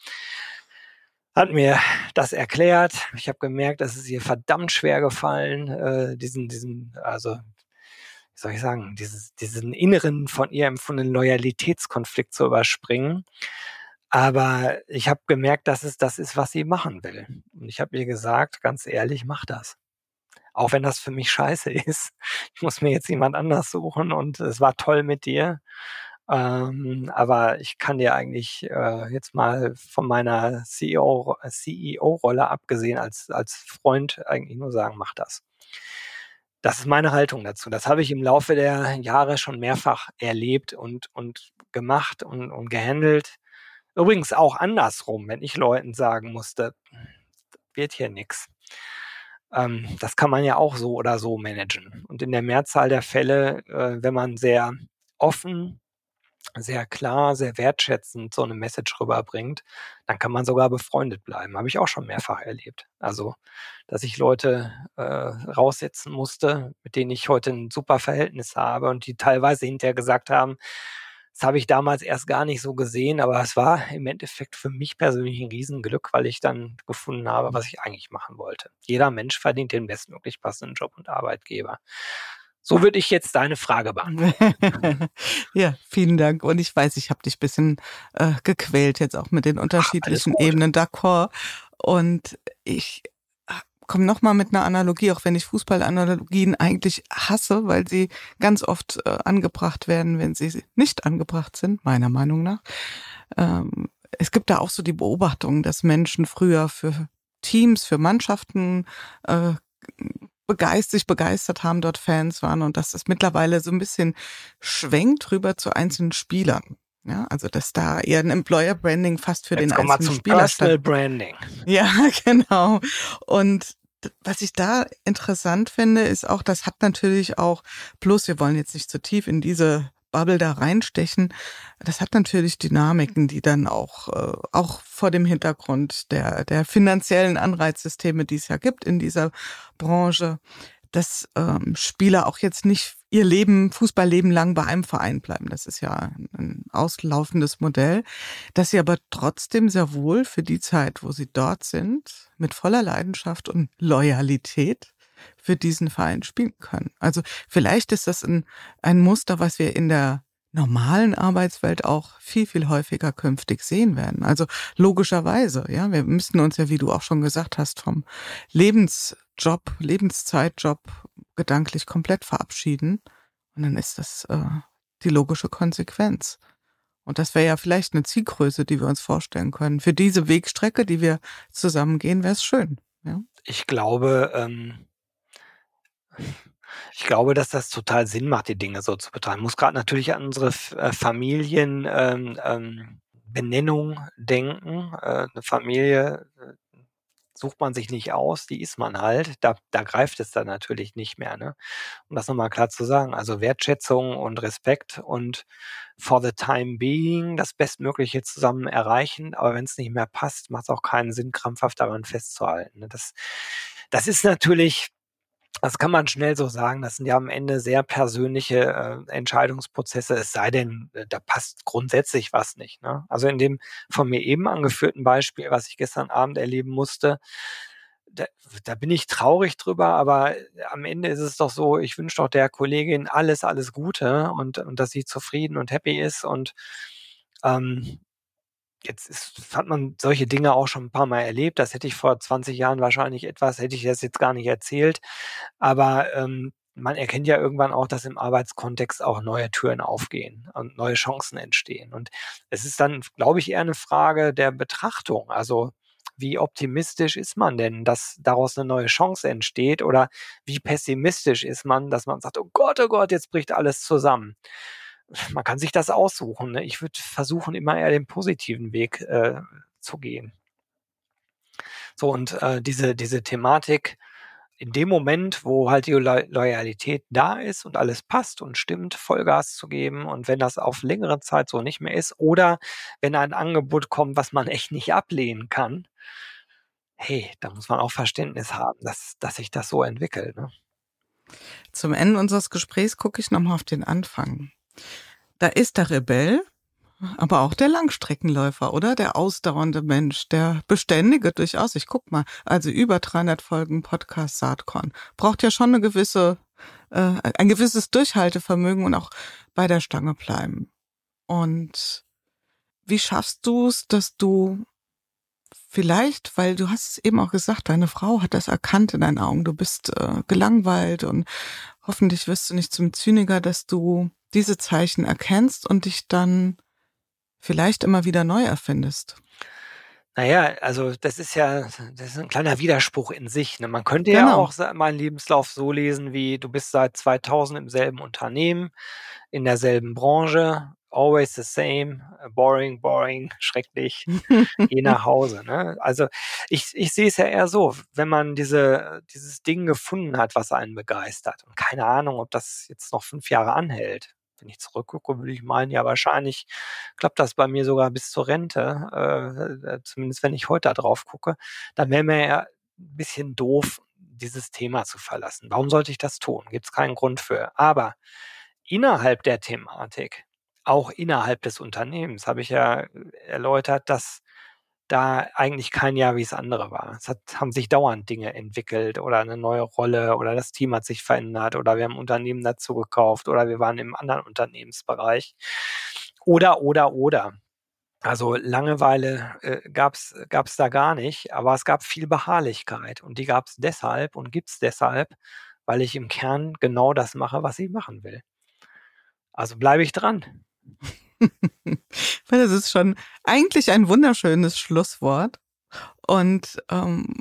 hat mir das erklärt. Ich habe gemerkt, dass es ihr verdammt schwer gefallen, äh, diesen, diesen, also wie soll ich sagen, dieses, diesen inneren von ihr empfundenen Loyalitätskonflikt zu überspringen. Aber ich habe gemerkt, dass es das ist, was sie machen will. Und ich habe ihr gesagt, ganz ehrlich, mach das. Auch wenn das für mich scheiße [laughs] ist. Ich muss mir jetzt jemand anders suchen und es war toll mit dir. Ähm, aber ich kann dir eigentlich äh, jetzt mal von meiner CEO, CEO-Rolle abgesehen als, als Freund eigentlich nur sagen, mach das. Das ist meine Haltung dazu. Das habe ich im Laufe der Jahre schon mehrfach erlebt und, und gemacht und, und gehandelt. Übrigens auch andersrum, wenn ich Leuten sagen musste, wird hier nichts. Ähm, das kann man ja auch so oder so managen. Und in der Mehrzahl der Fälle, äh, wenn man sehr offen sehr klar, sehr wertschätzend so eine Message rüberbringt, dann kann man sogar befreundet bleiben. Habe ich auch schon mehrfach erlebt. Also, dass ich Leute äh, raussetzen musste, mit denen ich heute ein super Verhältnis habe und die teilweise hinterher gesagt haben, das habe ich damals erst gar nicht so gesehen, aber es war im Endeffekt für mich persönlich ein Riesenglück, weil ich dann gefunden habe, was ich eigentlich machen wollte. Jeder Mensch verdient den bestmöglich passenden Job und Arbeitgeber. So würde ich jetzt deine Frage beantworten. [laughs] ja, vielen Dank. Und ich weiß, ich habe dich bisschen äh, gequält jetzt auch mit den unterschiedlichen Ach, Ebenen d'accord. Und ich äh, komme nochmal mit einer Analogie, auch wenn ich Fußballanalogien eigentlich hasse, weil sie ganz oft äh, angebracht werden, wenn sie nicht angebracht sind, meiner Meinung nach. Ähm, es gibt da auch so die Beobachtung, dass Menschen früher für Teams, für Mannschaften äh, begeistert, begeistert haben, dort Fans waren und dass es mittlerweile so ein bisschen schwenkt rüber zu einzelnen Spielern. Ja, also dass da eher ein Employer Branding fast für Jetzt den einzelnen zum Spieler Personal Branding. [laughs] Ja, genau. Und was ich da interessant finde, ist auch, das hat natürlich auch, plus wir wollen jetzt nicht zu tief in diese Bubble da reinstechen, das hat natürlich Dynamiken, die dann auch, äh, auch vor dem Hintergrund der, der finanziellen Anreizsysteme, die es ja gibt in dieser Branche, dass ähm, Spieler auch jetzt nicht ihr Leben, Fußballleben lang bei einem Verein bleiben. Das ist ja ein auslaufendes Modell, dass sie aber trotzdem sehr wohl für die Zeit, wo sie dort sind, mit voller Leidenschaft und Loyalität für diesen Verein spielen können. Also vielleicht ist das ein, ein Muster, was wir in der normalen Arbeitswelt auch viel, viel häufiger künftig sehen werden. Also logischerweise, ja, wir müssten uns ja, wie du auch schon gesagt hast, vom Lebensjob, Lebenszeitjob gedanklich komplett verabschieden. Und dann ist das äh, die logische Konsequenz. Und das wäre ja vielleicht eine Zielgröße, die wir uns vorstellen können. Für diese Wegstrecke, die wir zusammen gehen, wäre es schön. Ja? Ich glaube, ähm, ich glaube, dass das total Sinn macht, die Dinge so zu betreiben. Muss gerade natürlich an unsere äh, Familienbenennung ähm, ähm, denken. Äh, eine Familie äh, sucht man sich nicht aus, die ist man halt. Da, da greift es dann natürlich nicht mehr. Ne? Um das nochmal klar zu sagen. Also Wertschätzung und Respekt und for the time being das Bestmögliche zusammen erreichen. Aber wenn es nicht mehr passt, macht es auch keinen Sinn, krampfhaft daran festzuhalten. Ne? Das, das ist natürlich das kann man schnell so sagen. Das sind ja am Ende sehr persönliche äh, Entscheidungsprozesse, es sei denn, äh, da passt grundsätzlich was nicht. Ne? Also in dem von mir eben angeführten Beispiel, was ich gestern Abend erleben musste, da, da bin ich traurig drüber, aber am Ende ist es doch so, ich wünsche doch der Kollegin alles, alles Gute und, und dass sie zufrieden und happy ist und ähm, jetzt ist, hat man solche Dinge auch schon ein paar Mal erlebt. Das hätte ich vor 20 Jahren wahrscheinlich etwas, hätte ich das jetzt gar nicht erzählt. Aber ähm, man erkennt ja irgendwann auch, dass im Arbeitskontext auch neue Türen aufgehen und neue Chancen entstehen. Und es ist dann, glaube ich, eher eine Frage der Betrachtung. Also wie optimistisch ist man denn, dass daraus eine neue Chance entsteht? Oder wie pessimistisch ist man, dass man sagt, oh Gott, oh Gott, jetzt bricht alles zusammen? Man kann sich das aussuchen. Ne? Ich würde versuchen, immer eher den positiven Weg äh, zu gehen. So, und äh, diese, diese Thematik, in dem Moment, wo halt die Loyalität da ist und alles passt und stimmt, Vollgas zu geben und wenn das auf längere Zeit so nicht mehr ist oder wenn ein Angebot kommt, was man echt nicht ablehnen kann, hey, da muss man auch Verständnis haben, dass, dass sich das so entwickelt. Ne? Zum Ende unseres Gesprächs gucke ich nochmal auf den Anfang. Da ist der Rebell, aber auch der Langstreckenläufer, oder? Der ausdauernde Mensch, der beständige durchaus. Ich guck mal, also über 300 Folgen Podcast Saatkorn. Braucht ja schon eine gewisse, äh, ein gewisses Durchhaltevermögen und auch bei der Stange bleiben. Und wie schaffst du es, dass du vielleicht, weil du hast es eben auch gesagt, deine Frau hat das erkannt in deinen Augen, du bist äh, gelangweilt und hoffentlich wirst du nicht zum Zyniker, dass du diese Zeichen erkennst und dich dann vielleicht immer wieder neu erfindest. Naja, also das ist ja, das ist ein kleiner Widerspruch in sich. Ne? Man könnte genau. ja auch meinen Lebenslauf so lesen wie, du bist seit 2000 im selben Unternehmen, in derselben Branche, always the same, boring, boring, [laughs] schrecklich, geh nach Hause. Ne? Also ich, ich sehe es ja eher so, wenn man diese, dieses Ding gefunden hat, was einen begeistert. Und keine Ahnung, ob das jetzt noch fünf Jahre anhält wenn ich zurückgucke, würde ich meinen, ja, wahrscheinlich klappt das bei mir sogar bis zur Rente, äh, äh zumindest wenn ich heute da drauf gucke, dann wäre mir ja ein bisschen doof, dieses Thema zu verlassen. Warum sollte ich das tun? Gibt es keinen Grund für. Aber innerhalb der Thematik, auch innerhalb des Unternehmens, habe ich ja erläutert, dass da eigentlich kein Jahr wie das andere war. Es hat, haben sich dauernd Dinge entwickelt oder eine neue Rolle oder das Team hat sich verändert oder wir haben Unternehmen dazu gekauft oder wir waren im anderen Unternehmensbereich. Oder, oder, oder. Also Langeweile äh, gab es da gar nicht, aber es gab viel Beharrlichkeit und die gab es deshalb und gibt es deshalb, weil ich im Kern genau das mache, was ich machen will. Also bleibe ich dran. [laughs] das ist schon eigentlich ein wunderschönes Schlusswort. Und ähm,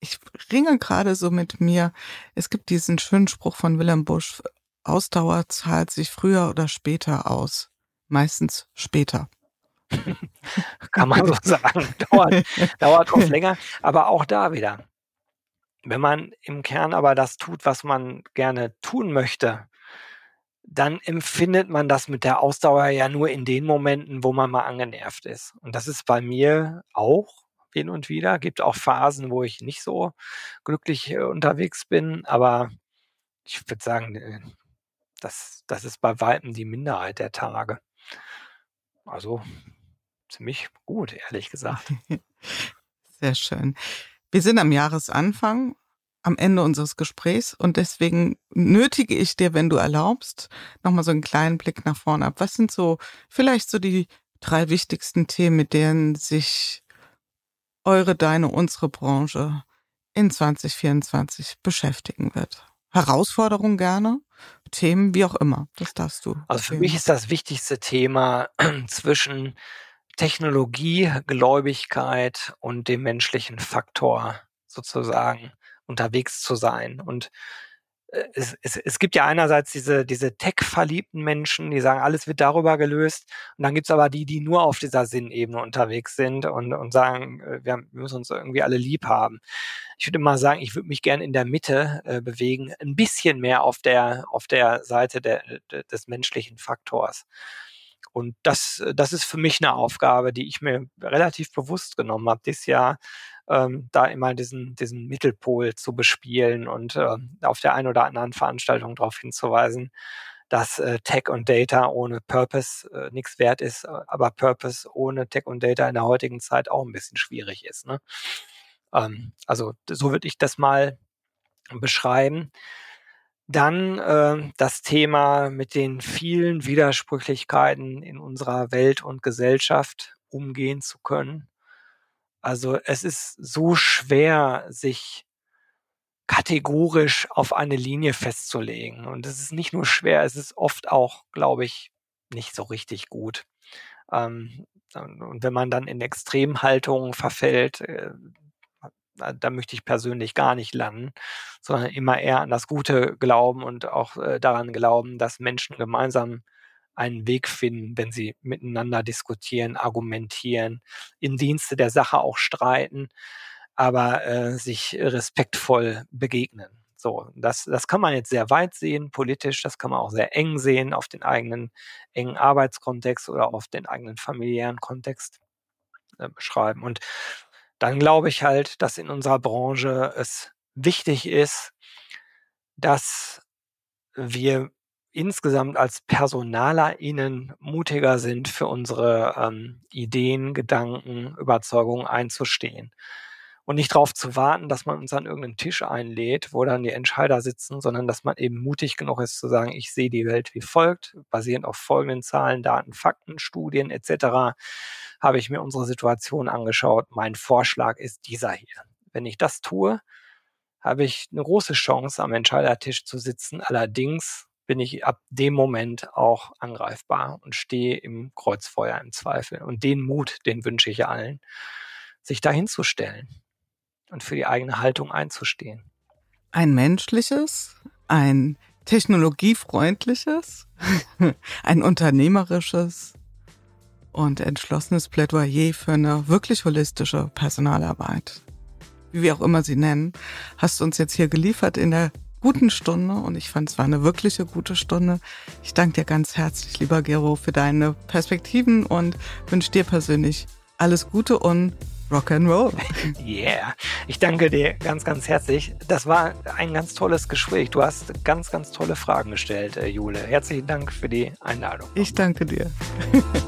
ich ringe gerade so mit mir. Es gibt diesen schönen Spruch von Willem Busch, Ausdauer zahlt sich früher oder später aus. Meistens später. [laughs] Kann man so sagen. Dauert, [laughs] dauert oft länger. Aber auch da wieder. Wenn man im Kern aber das tut, was man gerne tun möchte, dann empfindet man das mit der Ausdauer ja nur in den Momenten, wo man mal angenervt ist. Und das ist bei mir auch hin und wieder. Gibt auch Phasen, wo ich nicht so glücklich äh, unterwegs bin, aber ich würde sagen, äh, das, das ist bei weitem die Minderheit der Tage. Also ziemlich gut, ehrlich gesagt. [laughs] Sehr schön. Wir sind am Jahresanfang am Ende unseres Gesprächs und deswegen nötige ich dir, wenn du erlaubst, nochmal so einen kleinen Blick nach vorne ab. Was sind so vielleicht so die drei wichtigsten Themen, mit denen sich eure, deine, unsere Branche in 2024 beschäftigen wird? Herausforderungen gerne, Themen, wie auch immer. Das darfst du. Also für mich ist das wichtigste Thema [clears throat] zwischen Technologie, Gläubigkeit und dem menschlichen Faktor sozusagen unterwegs zu sein. Und äh, es, es, es gibt ja einerseits diese, diese Tech-verliebten Menschen, die sagen, alles wird darüber gelöst. Und dann gibt's aber die, die nur auf dieser Sinnebene unterwegs sind und, und sagen, äh, wir, müssen uns irgendwie alle lieb haben. Ich würde mal sagen, ich würde mich gerne in der Mitte äh, bewegen, ein bisschen mehr auf der, auf der Seite der, des menschlichen Faktors. Und das, das ist für mich eine Aufgabe, die ich mir relativ bewusst genommen habe dieses Jahr, ähm, da immer diesen, diesen Mittelpol zu bespielen und äh, auf der einen oder anderen Veranstaltung darauf hinzuweisen, dass äh, Tech und Data ohne Purpose äh, nichts wert ist, äh, aber Purpose ohne Tech und Data in der heutigen Zeit auch ein bisschen schwierig ist. Ne? Ähm, also so würde ich das mal beschreiben. Dann äh, das Thema mit den vielen Widersprüchlichkeiten in unserer Welt und Gesellschaft umgehen zu können. Also es ist so schwer, sich kategorisch auf eine Linie festzulegen. Und es ist nicht nur schwer, es ist oft auch, glaube ich, nicht so richtig gut. Ähm, und wenn man dann in Extremhaltungen verfällt, äh, da möchte ich persönlich gar nicht landen, sondern immer eher an das Gute glauben und auch äh, daran glauben, dass Menschen gemeinsam einen Weg finden, wenn sie miteinander diskutieren, argumentieren, im Dienste der Sache auch streiten, aber äh, sich respektvoll begegnen. So, das, das kann man jetzt sehr weit sehen, politisch, das kann man auch sehr eng sehen auf den eigenen engen Arbeitskontext oder auf den eigenen familiären Kontext äh, beschreiben. Und dann glaube ich halt, dass in unserer Branche es wichtig ist, dass wir insgesamt als PersonalerInnen mutiger sind, für unsere ähm, Ideen, Gedanken, Überzeugungen einzustehen. Und nicht darauf zu warten, dass man uns an irgendeinen Tisch einlädt, wo dann die Entscheider sitzen, sondern dass man eben mutig genug ist zu sagen, ich sehe die Welt wie folgt, basierend auf folgenden Zahlen, Daten, Fakten, Studien etc habe ich mir unsere Situation angeschaut. Mein Vorschlag ist dieser hier. Wenn ich das tue, habe ich eine große Chance, am Entscheidertisch zu sitzen. Allerdings bin ich ab dem Moment auch angreifbar und stehe im Kreuzfeuer im Zweifel. Und den Mut, den wünsche ich allen, sich dahin zu stellen und für die eigene Haltung einzustehen. Ein menschliches, ein technologiefreundliches, [laughs] ein unternehmerisches, und entschlossenes Plädoyer für eine wirklich holistische Personalarbeit. Wie wir auch immer sie nennen, hast du uns jetzt hier geliefert in der guten Stunde und ich fand es war eine wirkliche gute Stunde. Ich danke dir ganz herzlich, lieber Gero, für deine Perspektiven und wünsche dir persönlich alles Gute und Rock and Roll. [laughs] Yeah, ich danke dir ganz, ganz herzlich. Das war ein ganz tolles Gespräch. Du hast ganz, ganz tolle Fragen gestellt, äh, Jule. Herzlichen Dank für die Einladung. Ich danke dir. [laughs]